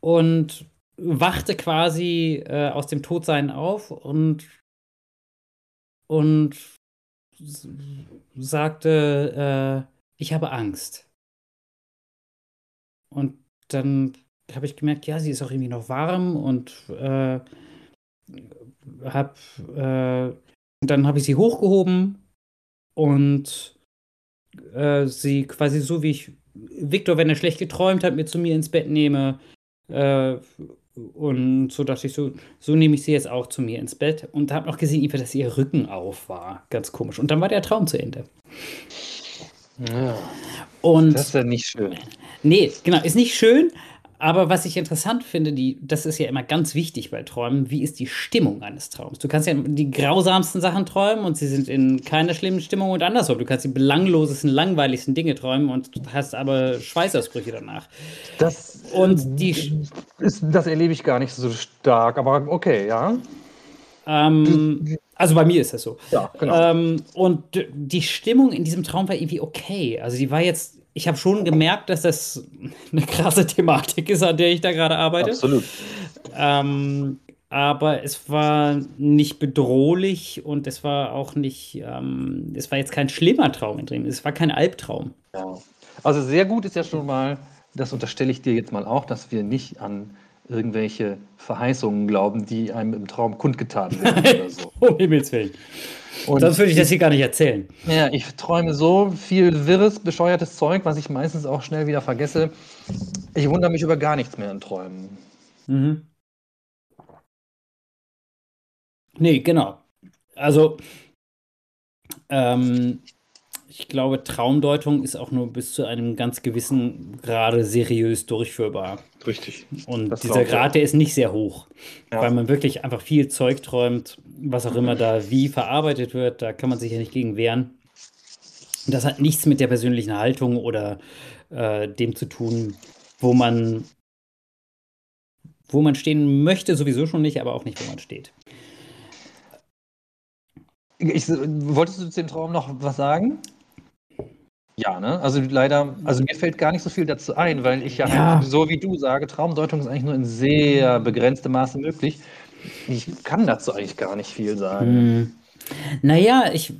Speaker 1: Und wachte quasi äh, aus dem Todsein auf und, und sagte, äh, ich habe Angst. Und dann habe ich gemerkt, ja, sie ist auch irgendwie noch warm und äh, hab, äh, dann habe ich sie hochgehoben und äh, sie quasi so wie ich Victor, wenn er schlecht geträumt hat, mir zu mir ins Bett nehme. Äh, und so dachte ich, so, so nehme ich sie jetzt auch zu mir ins Bett und habe noch gesehen, dass ihr Rücken auf war. Ganz komisch. Und dann war der Traum zu Ende.
Speaker 3: Ja. Und das ist ja nicht schön.
Speaker 1: Nee, genau, ist nicht schön. Aber was ich interessant finde, die, das ist ja immer ganz wichtig bei Träumen, wie ist die Stimmung eines Traums? Du kannst ja die grausamsten Sachen träumen und sie sind in keiner schlimmen Stimmung und andersrum. Du kannst die belanglosesten, langweiligsten Dinge träumen und hast aber Schweißausbrüche danach.
Speaker 3: Das, und die, ist, das erlebe ich gar nicht so stark, aber okay, ja.
Speaker 1: Ähm, also bei mir ist das so.
Speaker 3: Ja, genau.
Speaker 1: Ähm, und die Stimmung in diesem Traum war irgendwie okay. Also die war jetzt ich habe schon gemerkt, dass das eine krasse Thematik ist, an der ich da gerade arbeite.
Speaker 3: Absolut.
Speaker 1: Ähm, aber es war nicht bedrohlich und es war auch nicht, ähm, es war jetzt kein schlimmer Traum drin. Es war kein Albtraum.
Speaker 3: Ja. Also sehr gut ist ja schon mal, das unterstelle ich dir jetzt mal auch, dass wir nicht an irgendwelche Verheißungen glauben, die einem im Traum kundgetan werden oder so.
Speaker 1: um Himmels Willen. Und Sonst würde ich das hier gar nicht erzählen.
Speaker 3: Ja, ich träume so viel wirres, bescheuertes Zeug, was ich meistens auch schnell wieder vergesse. Ich wundere mich über gar nichts mehr in Träumen.
Speaker 1: Mhm. Nee, genau. Also, ähm, ich glaube, Traumdeutung ist auch nur bis zu einem ganz gewissen Grade seriös durchführbar.
Speaker 3: Richtig.
Speaker 1: Und das dieser Grad, der ist nicht sehr hoch, ja. weil man wirklich einfach viel Zeug träumt, was auch immer da wie verarbeitet wird. Da kann man sich ja nicht gegen wehren. Das hat nichts mit der persönlichen Haltung oder äh, dem zu tun, wo man, wo man stehen möchte, sowieso schon nicht, aber auch nicht, wo man steht.
Speaker 3: Ich, wolltest du zu dem Traum noch was sagen? Ja, ne? Also leider, also mir fällt gar nicht so viel dazu ein, weil ich ja, ja. so wie du sage, Traumdeutung ist eigentlich nur in sehr begrenztem Maße möglich. Ich kann dazu eigentlich gar nicht viel sagen. Hm.
Speaker 1: Naja, ich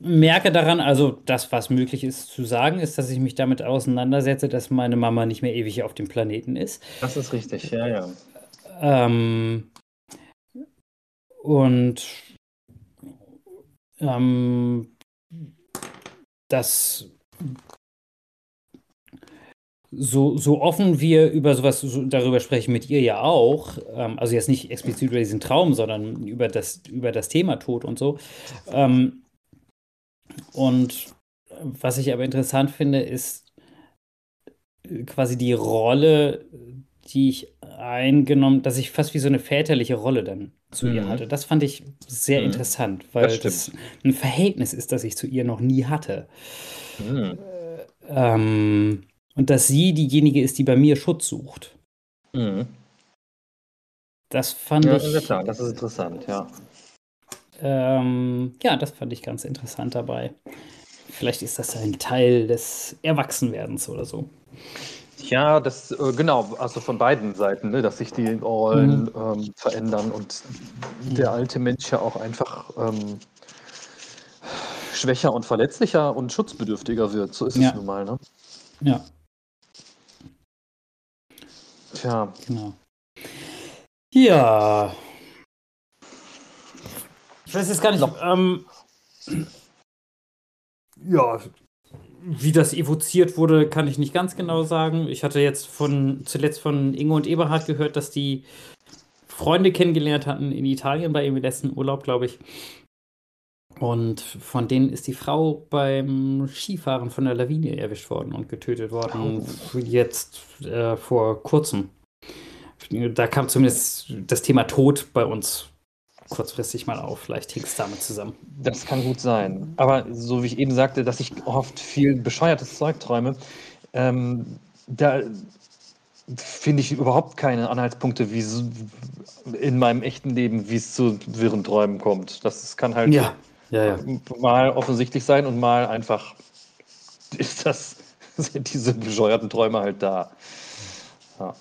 Speaker 1: merke daran, also das, was möglich ist zu sagen, ist, dass ich mich damit auseinandersetze, dass meine Mama nicht mehr ewig auf dem Planeten ist.
Speaker 3: Das ist richtig, ja, ja.
Speaker 1: Ähm, und ähm, das so, so offen wir über sowas so, darüber sprechen mit ihr ja auch, ähm, also jetzt nicht explizit über diesen Traum, sondern über das, über das Thema Tod und so. Ähm, und was ich aber interessant finde, ist quasi die Rolle, die ich eingenommen, dass ich fast wie so eine väterliche Rolle dann zu mhm. ihr hatte. Das fand ich sehr mhm. interessant, weil das, das, ein Verhältnis ist, das ich zu ihr noch nie hatte. Mhm. Ähm, und dass sie diejenige ist, die bei mir Schutz sucht. Mhm. Das fand
Speaker 3: ja,
Speaker 1: ich.
Speaker 3: Klar, das ist interessant, ja.
Speaker 1: Ähm, ja, das fand ich ganz interessant dabei. Vielleicht ist das ein Teil des Erwachsenwerdens oder so.
Speaker 3: Ja, das äh, genau, also von beiden Seiten, ne, dass sich die Rollen mhm. ähm, verändern und der alte Mensch ja auch einfach ähm, schwächer und verletzlicher und schutzbedürftiger wird. So ist ja. es nun mal, ne?
Speaker 1: Ja.
Speaker 3: Tja.
Speaker 1: Genau. Ja. Ich weiß jetzt gar nicht, ähm, ja, wie das evoziert wurde, kann ich nicht ganz genau sagen. Ich hatte jetzt von zuletzt von Ingo und Eberhard gehört, dass die Freunde kennengelernt hatten in Italien bei ihrem letzten Urlaub, glaube ich. Und von denen ist die Frau beim Skifahren von der Lawine erwischt worden und getötet worden. Oh. Jetzt äh, vor kurzem. Da kam zumindest das Thema Tod bei uns kurzfristig mal auf. Vielleicht hing es damit zusammen.
Speaker 3: Das kann gut sein. Aber so wie ich eben sagte, dass ich oft viel bescheuertes Zeug träume, ähm, da finde ich überhaupt keine Anhaltspunkte, wie in meinem echten Leben, wie es zu wirren Träumen kommt. Das kann halt
Speaker 1: ja. Ja, ja.
Speaker 3: mal offensichtlich sein und mal einfach ist das, sind diese bescheuerten Träume halt da.
Speaker 1: Ja.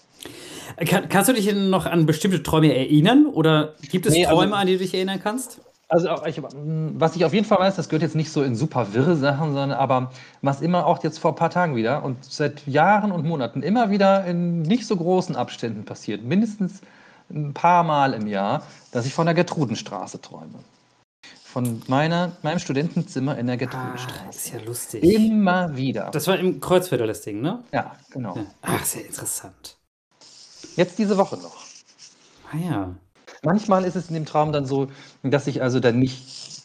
Speaker 1: Kann, kannst du dich noch an bestimmte Träume erinnern? Oder gibt es nee, also Träume, also, an die du dich erinnern kannst?
Speaker 3: Also, ich, was ich auf jeden Fall weiß, das gehört jetzt nicht so in super wirre Sachen, sondern aber was immer auch jetzt vor ein paar Tagen wieder und seit Jahren und Monaten immer wieder in nicht so großen Abständen passiert, mindestens ein paar Mal im Jahr, dass ich von der Gertrudenstraße träume. Von meiner, meinem Studentenzimmer in der Gertrudenstraße. Ah,
Speaker 1: ist ja lustig.
Speaker 3: Immer wieder.
Speaker 1: Das war im Kreuzfelder das Ding, ne?
Speaker 3: Ja, genau. Ja.
Speaker 1: Ach, sehr interessant.
Speaker 3: Jetzt diese Woche noch.
Speaker 1: Ah ja.
Speaker 3: Manchmal ist es in dem Traum dann so, dass ich also dann nicht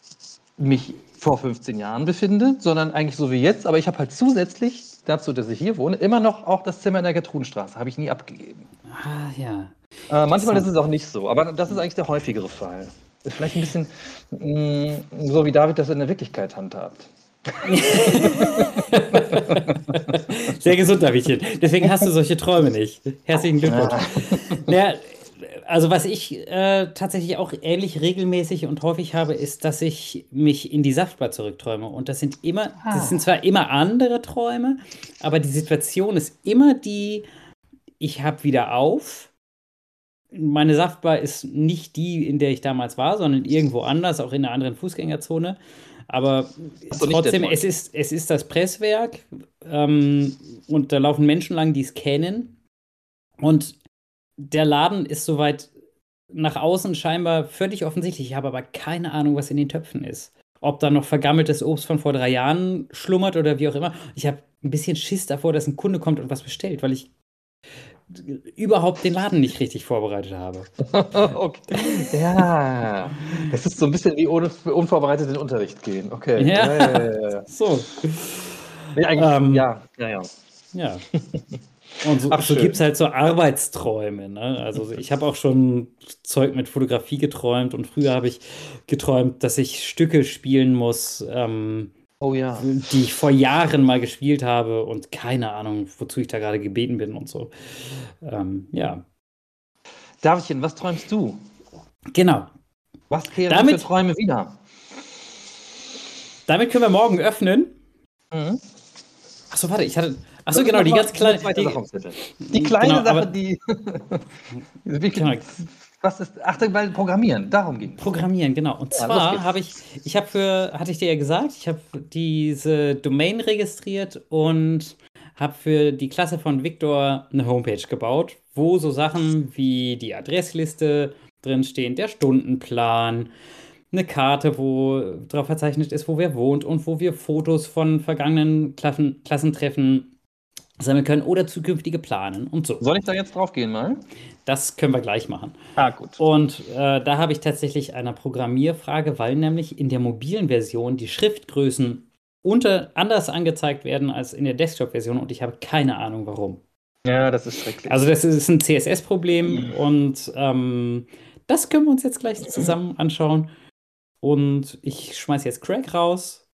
Speaker 3: mich vor 15 Jahren befinde, sondern eigentlich so wie jetzt, aber ich habe halt zusätzlich dazu, dass ich hier wohne, immer noch auch das Zimmer in der Gertrudenstraße. Habe ich nie abgegeben.
Speaker 1: Ah ja.
Speaker 3: Äh, manchmal ist es auch nicht so, aber das ist eigentlich der häufigere Fall. Ist vielleicht ein bisschen mh, mm, so, wie David das in der Wirklichkeit handhabt.
Speaker 1: Sehr gesund, Davidchen. Deswegen hast du solche Träume nicht. Herzlichen Glückwunsch. Ja. also was ich äh, tatsächlich auch ähnlich regelmäßig und häufig habe, ist, dass ich mich in die Saftbar zurückträume. Und das sind immer, ah. das sind zwar immer andere Träume, aber die Situation ist immer die, ich habe wieder auf meine Saftbar ist nicht die, in der ich damals war, sondern irgendwo anders, auch in einer anderen Fußgängerzone. Aber trotzdem, es ist, es ist das Presswerk ähm, und da laufen Menschen lang, die es kennen. Und der Laden ist soweit nach außen scheinbar völlig offensichtlich. Ich habe aber keine Ahnung, was in den Töpfen ist. Ob da noch vergammeltes Obst von vor drei Jahren schlummert oder wie auch immer. Ich habe ein bisschen Schiss davor, dass ein Kunde kommt und was bestellt, weil ich überhaupt den Laden nicht richtig vorbereitet habe.
Speaker 3: okay. Ja, das ist so ein bisschen wie ohne unvorbereitet in den Unterricht gehen. Okay.
Speaker 1: Ja.
Speaker 3: ja, ja, ja.
Speaker 1: So,
Speaker 3: Nee,
Speaker 1: Ähm,
Speaker 3: ja, ja, ja.
Speaker 1: ja. Und so,
Speaker 3: Ach,
Speaker 1: so gibt es halt so Arbeitsträume. Ne? Also ich habe auch schon Zeug mit Fotografie geträumt und früher habe ich geträumt, dass ich Stücke spielen muss, ähm,
Speaker 3: Oh ja.
Speaker 1: die ich vor Jahren mal gespielt habe und keine Ahnung, wozu ich da gerade gebeten bin und so. Ähm, ja,
Speaker 3: Davidchen, was träumst du?
Speaker 1: genau.
Speaker 3: Was kehren
Speaker 1: Damit-
Speaker 3: für Träume wieder?
Speaker 1: Damit können wir morgen öffnen.
Speaker 3: Mhm.
Speaker 1: Achso, warte, ich hatte. Achso, genau, die ganz kleine. Die.
Speaker 3: Die kleine
Speaker 1: Genau,
Speaker 3: Sache,
Speaker 1: aber-
Speaker 3: die. Wie-
Speaker 1: Genau.
Speaker 3: Was ist. Ach, weil Programmieren, darum ging es.
Speaker 1: Programmieren, genau. Und
Speaker 3: Ja,
Speaker 1: zwar habe ich, ich habe für, hatte ich dir ja gesagt, ich habe diese Domain registriert und habe für die Klasse von Victor eine Homepage gebaut, wo so Sachen wie die Adressliste drinstehen, der Stundenplan, eine Karte, wo drauf verzeichnet ist, wo wer wohnt und wo wir Fotos von vergangenen Klassen, Klassentreffen sammeln können oder zukünftige planen und so.
Speaker 3: Soll ich da jetzt drauf gehen mal?
Speaker 1: Das können wir gleich machen.
Speaker 3: Ah, gut.
Speaker 1: Und äh, da habe ich tatsächlich eine Programmierfrage, weil nämlich in der mobilen Version die Schriftgrößen unter, anders angezeigt werden als in der Desktop-Version und ich habe keine Ahnung warum.
Speaker 3: Ja, das ist schrecklich.
Speaker 1: Also das ist ein CSS-Problem und ähm, das können wir uns jetzt gleich zusammen anschauen. Und ich schmeiße jetzt Crack raus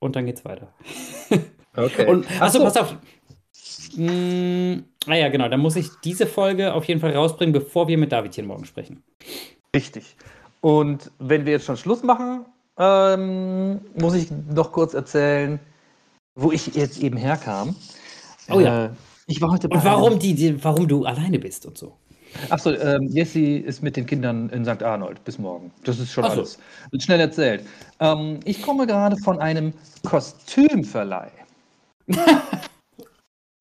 Speaker 1: und dann geht's weiter.
Speaker 3: okay.
Speaker 1: Und
Speaker 3: Ach
Speaker 1: achso,
Speaker 3: so.
Speaker 1: pass auf. Mm, ah ja, genau, dann muss ich diese Folge auf jeden Fall rausbringen, bevor wir mit Davidchen morgen sprechen.
Speaker 3: Richtig. Und wenn wir jetzt schon Schluss machen, ähm, muss ich noch kurz erzählen, wo ich jetzt eben herkam.
Speaker 1: Oh ja.
Speaker 3: Äh, ich war heute bei
Speaker 1: Und warum, die, die, warum du alleine bist und so.
Speaker 3: Achso, ähm, Jessie ist mit den Kindern in St. Arnold bis morgen. Das ist schon
Speaker 1: so.
Speaker 3: alles. Schnell erzählt. Ähm, ich komme gerade von einem Kostümverleih.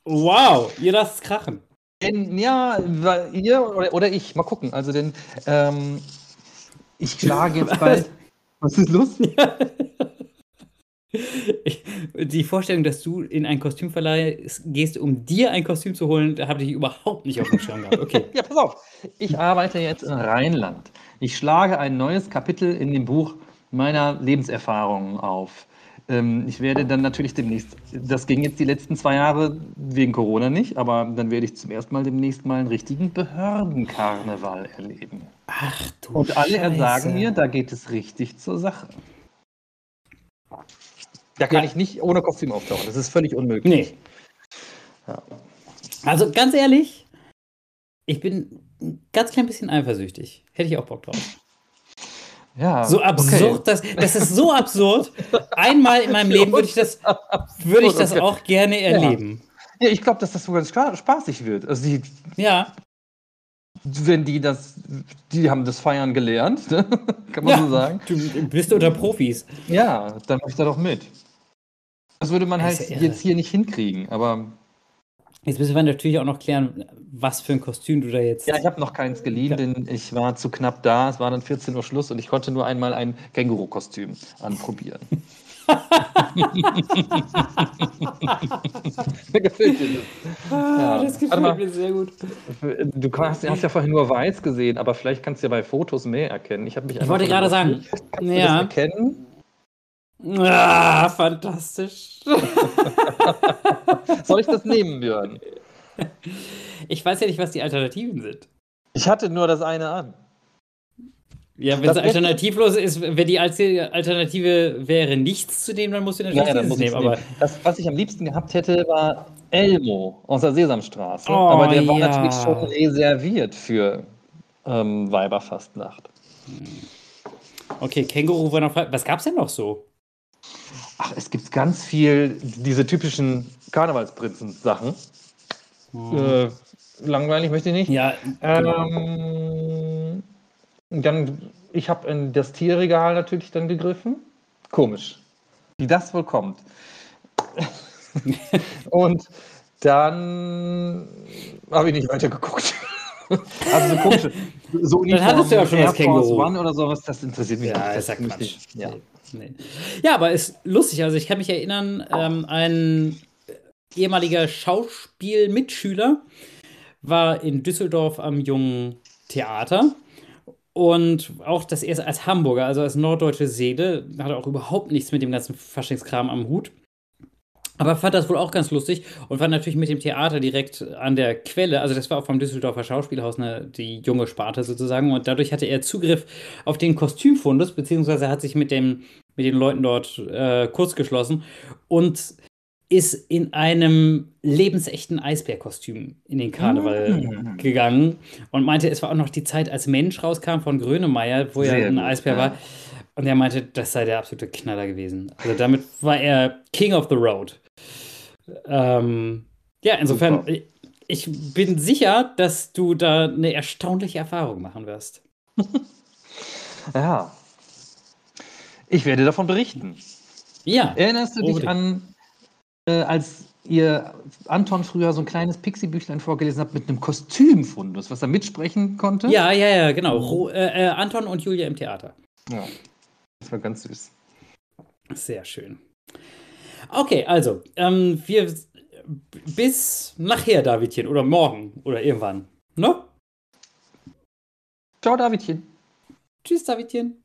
Speaker 1: Wow, ihr lasst es krachen.
Speaker 3: Denn, ja, ihr oder, oder ich, mal gucken. Also, denn ähm, ich schlage jetzt bald. Was ist los?
Speaker 1: Ich- Die Vorstellung, dass du in einen Kostümverleih gehst, um dir ein Kostüm zu holen, da habe ich überhaupt nicht auf dem Schirm gehabt. Okay.
Speaker 3: Ja, pass auf. Ich arbeite jetzt in Rheinland. Ich schlage ein neues Kapitel in dem Buch meiner Lebenserfahrungen auf. Ähm, ich werde dann natürlich demnächst, das ging jetzt die letzten zwei Jahre wegen Corona nicht, aber dann werde ich zum ersten Mal demnächst mal einen richtigen Behördenkarneval erleben.
Speaker 1: Ach du
Speaker 3: Und alle
Speaker 1: Scheiße.
Speaker 3: sagen mir, da geht es richtig zur Sache. Da kann
Speaker 1: Ja.
Speaker 3: ich nicht ohne Kostüm auftauchen. Das ist völlig unmöglich.
Speaker 1: Nee.
Speaker 3: Ja.
Speaker 1: Also ganz ehrlich, ich bin ein ganz klein bisschen eifersüchtig. Hätte ich auch Bock drauf.
Speaker 3: Ja,
Speaker 1: So absurd,
Speaker 3: okay.
Speaker 1: das, das ist so absurd. Einmal in meinem Leben würde ich das, würde ich das auch gerne erleben.
Speaker 3: Ja, ich glaube, dass das sogar spa- spaßig wird. Also die,
Speaker 1: Ja,
Speaker 3: wenn die das, die haben das Feiern gelernt, ne? kann man
Speaker 1: ja.
Speaker 3: so sagen.
Speaker 1: Du bist unter Profis.
Speaker 3: Ja, dann mache ich da doch mit. Das würde man
Speaker 1: Das
Speaker 3: halt
Speaker 1: ja
Speaker 3: jetzt hier nicht hinkriegen, aber
Speaker 1: Jetzt müssen wir natürlich auch noch klären, was für ein Kostüm du da jetzt.
Speaker 3: ja, ich habe noch keins geliehen,
Speaker 1: Ja.
Speaker 3: denn ich war zu knapp da. Es war dann 14 Uhr Schluss und ich konnte nur einmal ein Känguru-Kostüm anprobieren. Gefällt dir das?
Speaker 1: ah,
Speaker 3: ja.
Speaker 1: das
Speaker 3: Warte mal.
Speaker 1: gefällt mir sehr gut.
Speaker 3: Du hast, hast ja vorhin nur weiß gesehen, aber vielleicht kannst du ja bei Fotos mehr erkennen. Ich, hab mich
Speaker 1: Ich wollte gerade sagen.
Speaker 3: Kannst du das
Speaker 1: ja.
Speaker 3: erkennen?
Speaker 1: Ah, fantastisch.
Speaker 3: Soll ich das nehmen, Björn?
Speaker 1: Ich weiß ja nicht, was die Alternativen sind.
Speaker 3: Ich hatte nur das eine an.
Speaker 1: Ja, wenn es alternativlos ist, wenn die Alter- Alternative wäre nichts zu nehmen, dann musst du natürlich
Speaker 3: Ja, ja,
Speaker 1: dieses nehmen. Aber.
Speaker 3: Das, was ich am liebsten gehabt hätte, war Elmo aus der Sesamstraße.
Speaker 1: Oh,
Speaker 3: Aber der war
Speaker 1: ja.
Speaker 3: natürlich schon reserviert für ähm, Weiberfastnacht.
Speaker 1: okay, Känguru war noch frei. Was gab's denn noch so?
Speaker 3: Ach, es gibt ganz viel diese typischen Karnevalsprinzen-Sachen. äh, langweilig möchte ich nicht.
Speaker 1: Ja.
Speaker 3: Ähm, dann, ich habe in das Tierregal natürlich dann gegriffen. Komisch, wie das wohl kommt. Und dann habe ich nicht weiter geguckt. also so komische, so
Speaker 1: Dann hattest du ja schon
Speaker 3: Air
Speaker 1: das Känguru.
Speaker 3: Force One oder sowas, das interessiert mich
Speaker 1: Ja,
Speaker 3: nicht.
Speaker 1: ist ja
Speaker 3: Das möchte
Speaker 1: Quatsch.
Speaker 3: ich- Ja.
Speaker 1: Nee. Ja, aber ist lustig. Also ich kann mich erinnern, ähm, ein ehemaliger Schauspielmitschüler war in Düsseldorf am Jungen Theater und auch das erste als Hamburger, also als norddeutsche Seele, hatte auch überhaupt nichts mit dem ganzen Faschingskram am Hut. Aber fand das wohl auch ganz lustig und war natürlich mit dem Theater direkt an der Quelle. Also, das war auch vom Düsseldorfer Schauspielhaus ne, die junge Sparte sozusagen. Und dadurch hatte er Zugriff auf den Kostümfundus, beziehungsweise hat sich mit, dem, mit den Leuten dort äh, kurz geschlossen und ist in einem lebensechten Eisbärkostüm in den Karneval
Speaker 3: Mm.
Speaker 1: gegangen und meinte, es war auch noch die Zeit, als Mensch rauskam von Grönemeyer, wo ja
Speaker 3: Sehr
Speaker 1: ein
Speaker 3: gut,
Speaker 1: Eisbär
Speaker 3: ja.
Speaker 1: Und er meinte, das sei der absolute Knaller gewesen. Also damit war er King of the Road. Ähm, ja, insofern,
Speaker 3: Super.
Speaker 1: ich, bin sicher, dass du da eine erstaunliche Erfahrung machen wirst.
Speaker 3: ja. Ich werde davon berichten.
Speaker 1: Ja,
Speaker 3: Erinnerst du dich
Speaker 1: Unbedingt.
Speaker 3: an, äh, als ihr Anton früher so ein kleines Pixie-Büchlein vorgelesen habt mit einem Kostümfundus, was er mitsprechen konnte?
Speaker 1: ja, ja, ja, genau. Ro äh, äh, Anton und Julia im Theater.
Speaker 3: Ja. Das war ganz süß.
Speaker 1: Sehr schön. Okay, also, ähm, wir bis nachher, Davidchen, oder morgen oder irgendwann. Ne?
Speaker 3: Ciao, Davidchen.
Speaker 1: Tschüss, Davidchen.